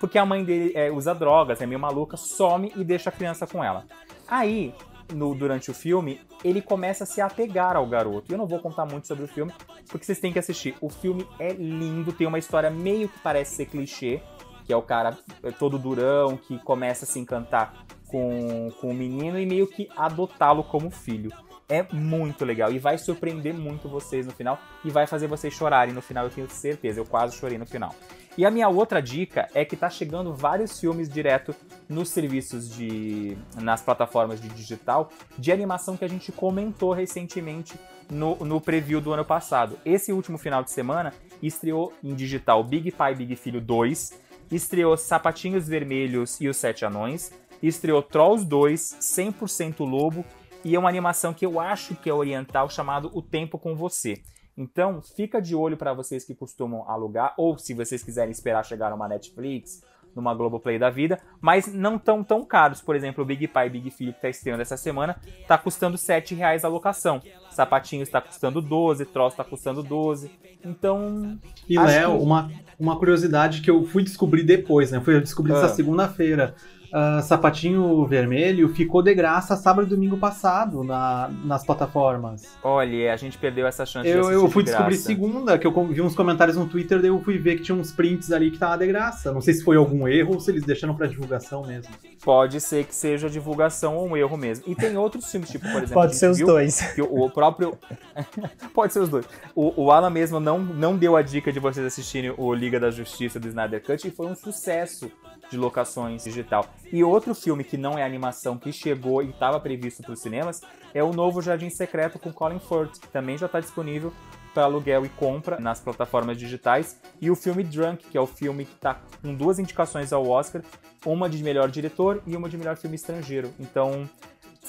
porque a mãe dele é, usa drogas, é meio maluca, some e deixa a criança com ela. Aí, no- durante o filme, ele começa a se apegar ao garoto. Eu não vou contar muito sobre o filme, porque vocês têm que assistir. O filme é lindo, tem uma história meio que parece ser clichê, que é o cara todo durão, que começa a se encantar com, com o menino e meio que adotá-lo como filho. É muito legal e vai surpreender muito vocês no final e vai fazer vocês chorarem no final, eu tenho certeza. Eu quase chorei no final. E a minha outra dica é que tá chegando vários filmes direto nos serviços de. nas plataformas de digital de animação que a gente comentou recentemente no, no preview do ano passado. Esse último final de semana estreou em digital Big Pai Big Filho 2, estreou Sapatinhos Vermelhos e os Sete Anões, estreou Trolls 2, 100% Lobo e é uma animação que eu acho que é oriental chamado O Tempo com Você. Então, fica de olho para vocês que costumam alugar, ou se vocês quiserem esperar chegar numa Netflix, numa Globoplay da vida, mas não tão tão caros. Por exemplo, o Big Pai e Big Filho que tá estreando essa semana tá custando 7 reais a locação. Sapatinho está custando 12, Troço está custando 12. Então. E Léo, que- uma, uma curiosidade que eu fui descobrir depois, né? Fui descobrir Ah. essa segunda-feira. Ah, Sapatinho Vermelho ficou de graça sábado e domingo passado na, nas plataformas. Olha, a gente perdeu essa chance de Eu, assistir eu fui de descobrir segunda, que eu vi uns comentários no Twitter, daí eu fui ver que tinha uns prints ali que tava de graça. Não sei se foi algum erro ou se eles deixaram pra divulgação mesmo. Pode ser que seja divulgação ou um erro mesmo. E tem outros filmes, tipo, por exemplo. Pode ser os viu dois. o próprio. Pode ser os dois. O, o Alan mesmo não, não deu a dica de vocês assistirem o Liga da Justiça do Snyder Cut e foi um sucesso de locações digital. E outro filme que não é animação, que chegou e estava previsto para os cinemas, é o novo Jardim Secreto com Colin Firth, que também já está disponível para aluguel e compra nas plataformas digitais. E o filme Drunk, que é o filme que está com duas indicações ao Oscar, uma de melhor diretor e uma de melhor filme estrangeiro. Então,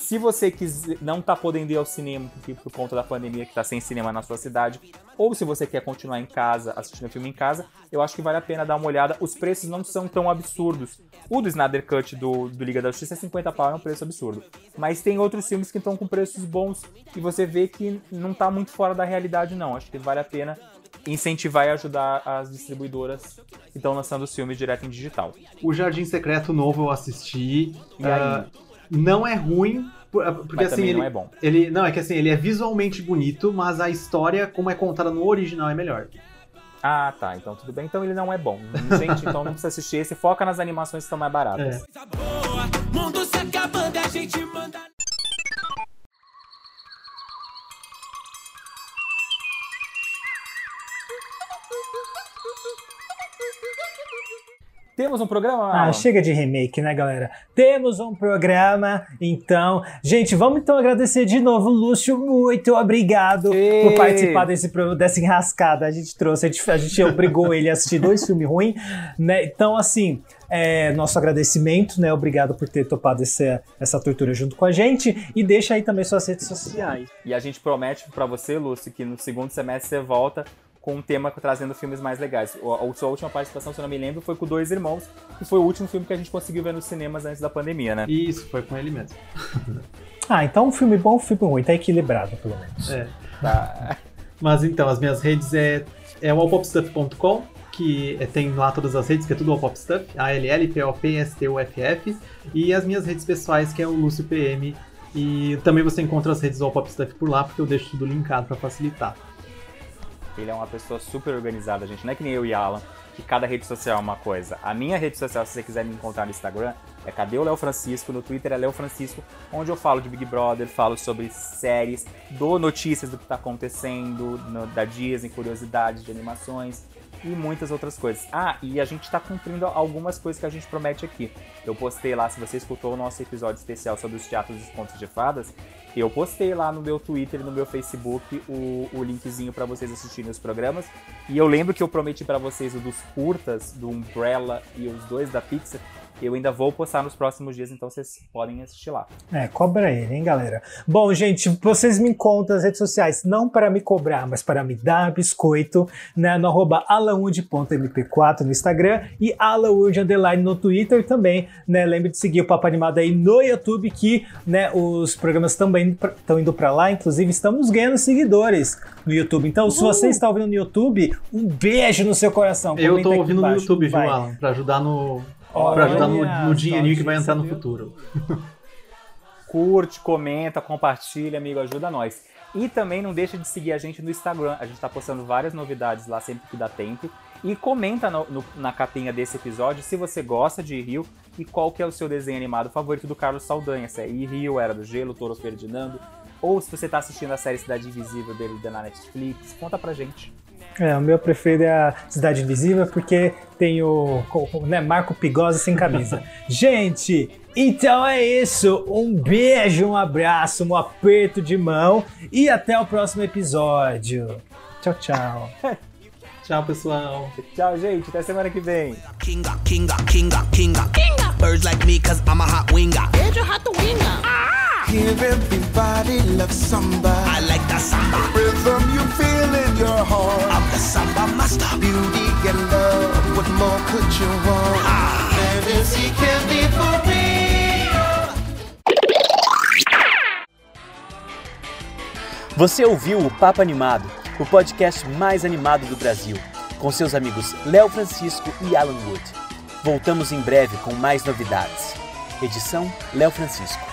se você quiser, não tá podendo ir ao cinema porque, por conta da pandemia que tá sem cinema na sua cidade, ou se você quer continuar em casa, assistindo filme em casa, eu acho que vale a pena dar uma olhada. Os preços não são tão absurdos. O do Snyder Cut do, do Liga da Justiça é 50 pau, é um preço absurdo. Mas tem outros filmes que estão com preços bons e você vê que não tá muito fora da realidade, não. Acho que vale a pena incentivar e ajudar as distribuidoras que estão lançando os filmes direto em digital. O Jardim Secreto novo eu assisti. E ah, não é ruim, porque Mas assim, ele, não é bom. ele. Não, é que assim, ele é visualmente bonito, mas a história, como é contada no original, é melhor. Ah, tá. Então tudo bem. Então ele não é bom. Gente, então não precisa assistir esse. Foca nas animações que são mais baratas. É. Temos um programa? Ah, Alan? chega de remake, né, galera? Temos um programa, então. Gente, vamos então agradecer de novo, Lúcio. Muito obrigado Ê! por participar desse, dessa enrascada. A gente trouxe, a gente, a gente obrigou ele a assistir dois filmes ruins, né? Então, assim, é, nosso agradecimento, né? Obrigado por ter topado essa, essa tortura junto com a gente. E deixa aí também suas redes sociais. E a gente promete pra você, Lúcio, que no segundo semestre você volta com um tema trazendo filmes mais legais. A sua última participação, se eu não me lembro, foi com Dois Irmãos, que foi o último filme que a gente conseguiu ver nos cinemas antes da pandemia, né? Isso, foi com ele mesmo. Ah, então um filme bom, um filme ruim. Tá equilibrado, pelo menos. É. Tá. Mas então, as minhas redes é, é o allpopstuff.com, que é- tem lá todas as redes, que é tudo allpopstuff, A-L-L-P-O-P-S-T-U-F-F, e as minhas redes pessoais, que é o Lúcio PM, e também você encontra as redes do allpopstuff por lá, porque eu deixo tudo linkado para facilitar. Ele é uma pessoa super organizada, gente. Não é que nem eu e Alan, que cada rede social é uma coisa. A minha rede social, se você quiser me encontrar no Instagram, é Cadê o Léo Francisco? No Twitter é Léo Francisco, onde eu falo de Big Brother, falo sobre séries, dou notícias do que tá acontecendo, no- da Disney, curiosidades de animações e muitas outras coisas. Ah, e a gente tá cumprindo algumas coisas que a gente promete aqui. Eu postei lá, se você escutou o nosso episódio especial sobre os teatros dos contos de fadas, eu postei lá no meu Twitter e no meu Facebook o, o linkzinho pra vocês assistirem os programas. E eu lembro que eu prometi pra vocês o dos curtas, do Umbrella e os dois da Pixar. Eu ainda vou postar nos próximos dias, então vocês podem assistir lá. É, cobra ele, hein, galera? Bom, gente, vocês me encontram nas redes sociais, não para me cobrar, mas para me dar biscoito, né, no arroba alaud.mp4 no Instagram e alaud underline no Twitter também, né? Lembre de seguir o Papo Animado aí no YouTube, que, né, os programas também estão indo para lá, inclusive estamos ganhando seguidores no YouTube. Então, se você está ouvindo no YouTube, um beijo no seu coração. eu aqui ouvindo no YouTube, viu. Alan? Pra ajudar no. Olha Pra ajudar no, no dinheirinho que vai entrar no viu? futuro. Curte, comenta, compartilha, amigo, ajuda nós. E também não deixa de seguir a gente no Instagram. A gente tá postando várias novidades lá sempre que dá tempo. E comenta no- no- na capinha desse episódio se você gosta de Rio e qual que é o seu desenho animado favorito do Carlos Saldanha. Se é Rio, Era do Gelo, Toro Ferdinando. Ou se você tá assistindo a série Cidade Invisível dele da Netflix. Conta pra gente. É, o meu preferido é a Cidade Invisível porque tem o, né, Marco Pigosa sem camisa. Gente, então é isso. Um beijo, um abraço, um aperto de mão e até o próximo episódio. Tchau, tchau. Tchau, pessoal. Tchau, gente. Até semana que vem. Kinga, kinga, kinga, kinga. Birds like me, cause I'm a hot winger. Your hot winger. Here everybody loves samba. I like that samba. Rhythm you feel in your heart. I'm the samba master. Beauty and love, what more could you want? Fantasy can be for real. Você ouviu o Papo Animado, o podcast mais animado do Brasil, com seus amigos Léo Francisco e Alan Wood. Voltamos em breve com mais novidades. Edição Léo Francisco.